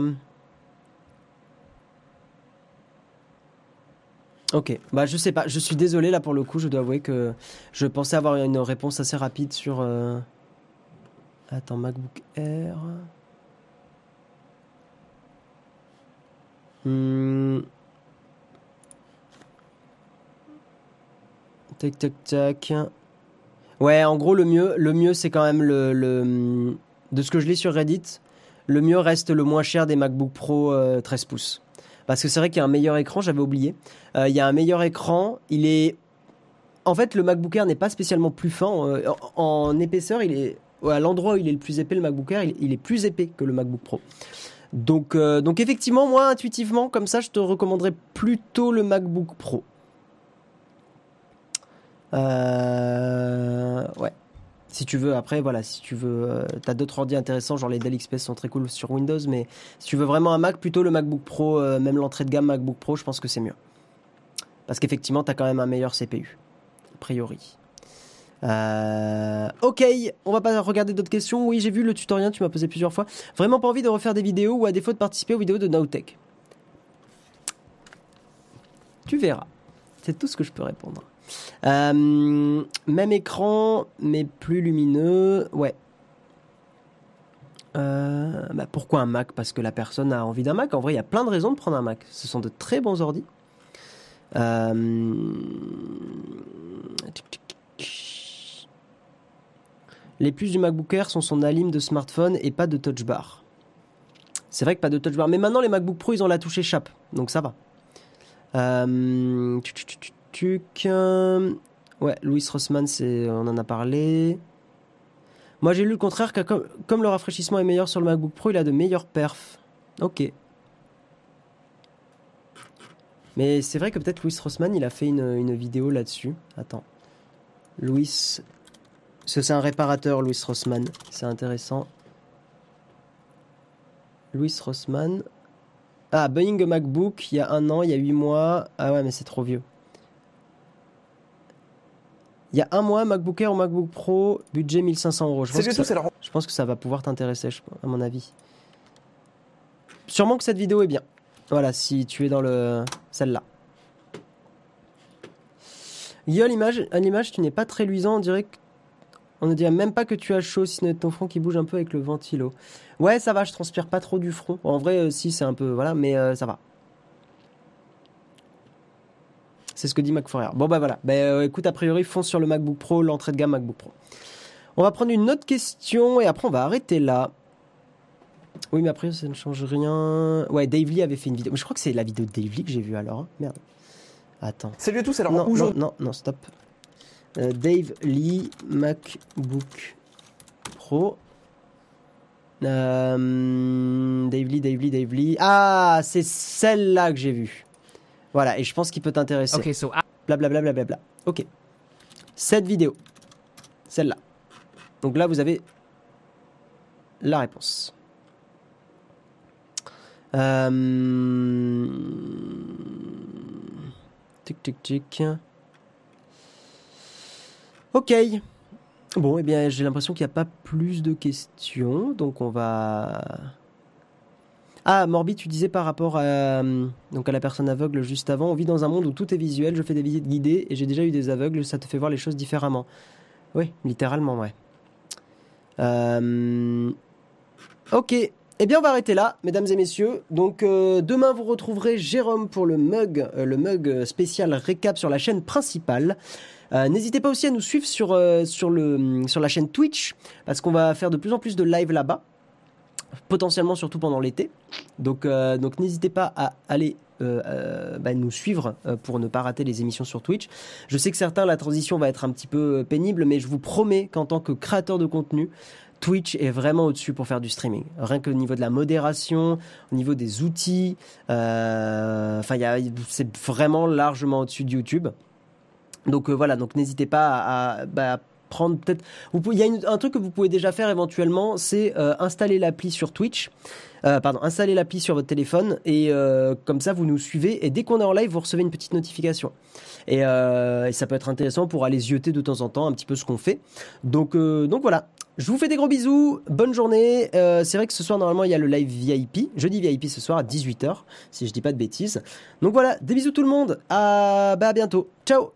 S1: Ok, bah je sais pas, je suis désolé là pour le coup, je dois avouer que je pensais avoir une réponse assez rapide sur... euh, Attends, MacBook Air... Hmm. Tac tac tac. Ouais, en gros le mieux, le mieux c'est quand même le, de ce que je lis sur Reddit, le mieux reste le moins cher des MacBook Pro euh, 13 pouces. Parce que c'est vrai qu'il y a un meilleur écran, j'avais oublié. Euh, il y a un meilleur écran, il est en fait le MacBook Air n'est pas spécialement plus fin euh, en, épaisseur, il est à l'endroit où il est le plus épais le MacBook Air, il est plus épais que le MacBook Pro. Donc, euh, donc effectivement, moi, intuitivement, comme ça, je te recommanderais plutôt le MacBook Pro. Euh, ouais. Si tu veux, après, voilà, si tu veux, euh, t'as d'autres ordi intéressants, genre les Dell XPS sont très cool sur Windows, mais si tu veux vraiment un Mac, plutôt le MacBook Pro, même l'entrée de gamme MacBook Pro, je pense que c'est mieux. Parce qu'effectivement, t'as quand même un meilleur CPU, a priori. Euh, ok, on va pas regarder d'autres questions. Oui, j'ai vu le tutoriel, tu m'as posé plusieurs fois. Vraiment pas envie de refaire des vidéos ou à défaut de participer aux vidéos de Nowtech. Tu verras. C'est tout ce que je peux répondre. Euh, même écran, mais plus lumineux. Ouais. Euh, bah pourquoi un Mac? Parce que la personne a envie d'un Mac. En vrai, il y a plein de raisons de prendre un Mac. Ce sont de très bons ordi. Euh. Les plus du MacBook Air sont son alim de smartphone et pas de touch bar. C'est vrai que pas de touch bar. Mais maintenant, les MacBook Pro, ils ont la touche échappe. Donc ça va. Euh. Euh, Ouais, Louis Rossmann, c'est, on en a parlé. Moi, j'ai lu le contraire, que comme, le rafraîchissement est meilleur sur le MacBook Pro, il a de meilleurs perfs. Ok. Mais c'est vrai que peut-être Louis Rossmann, il a fait une, une vidéo là-dessus. Attends. Louis. Parce que c'est un réparateur, Louis Rossmann. C'est intéressant. Louis Rossmann. Ah, Boeing MacBook, il y a un an, il y a huit mois. Ah ouais, mais c'est trop vieux. Il y a un mois, MacBook Air ou MacBook Pro, budget 1500 euros. Je pense, que ça,
S4: tous, alors
S1: je pense que ça va pouvoir t'intéresser, à mon avis. Sûrement que cette vidéo est bien. Voilà, si tu es dans le celle-là. Yo, l'image, à l'image, tu n'es pas très luisant. On dirait que on ne dirait même pas que tu as chaud, si ce n'est ton front qui bouge un peu avec le ventilo. Ouais, ça va, je transpire pas trop du front. En vrai, euh, si, c'est un peu. Voilà, mais euh, ça va. C'est ce que dit McFourier. Bon, bah voilà. Bah, euh, écoute, a priori, fonce sur le MacBook Pro, l'entrée de gamme MacBook Pro. On va prendre une autre question et après, on va arrêter là. Oui, mais après, ça ne change rien. Ouais, Dave Lee avait fait une vidéo. Mais je crois que c'est la vidéo de Dave Lee que j'ai vue alors. hein. Merde. Attends.
S4: Salut à tous, alors
S1: Non, non, non, non, stop. Euh, Dave Lee MacBook Pro. Euh, Dave Lee, Dave Lee, Dave Lee. Ah, c'est celle-là que j'ai vue. Voilà, et je pense qu'il peut t'intéresser.
S5: Okay, so
S1: Blablabla. Bla, bla, bla, bla. Ok. Cette vidéo. Celle-là. Donc là, vous avez la réponse. Euh... Tic, tic, tic. Ok. Bon, eh bien, j'ai l'impression qu'il n'y a pas plus de questions, donc on va... Ah, Morbi, tu disais par rapport à, euh, donc à la personne aveugle juste avant, on vit dans un monde où tout est visuel, je fais des visites guidées et j'ai déjà eu des aveugles, ça te fait voir les choses différemment. Oui, littéralement, ouais. Euh, Ok, eh bien on va arrêter là, mesdames et messieurs. Donc euh, demain vous retrouverez Jérôme pour le mug, euh, le mug spécial récap sur la chaîne principale. Euh, N'hésitez pas aussi à nous suivre sur, sur, le, sur la chaîne Twitch, parce qu'on va faire de plus en plus de live là-bas, potentiellement surtout pendant l'été. Donc, n'hésitez pas à aller bah, nous suivre pour ne pas rater les émissions sur Twitch. Je sais que certains, la transition va être un petit peu pénible, mais je vous promets qu'en tant que créateur de contenu, Twitch est vraiment au-dessus pour faire du streaming. Rien que au niveau de la modération, au niveau des outils, euh, c'est vraiment largement au-dessus de YouTube. Donc euh, voilà, donc n'hésitez pas à, bah, prendre peut-être. Il y a un truc que vous pouvez déjà faire éventuellement, c'est euh, installer l'appli sur Twitch. Pardon, installer l'appli sur votre téléphone et comme ça vous nous suivez et dès qu'on est en live vous recevez une petite notification. Et, et ça peut être intéressant pour aller zioter de temps en temps un petit peu ce qu'on fait. Donc, donc voilà. Je vous fais des gros bisous, bonne journée. Euh, c'est vrai que ce soir, normalement, il y a le live VIP. Jeudi VIP ce soir à 18h, si je dis pas de bêtises. Donc voilà, des bisous tout le monde. À, bah, à bientôt. Ciao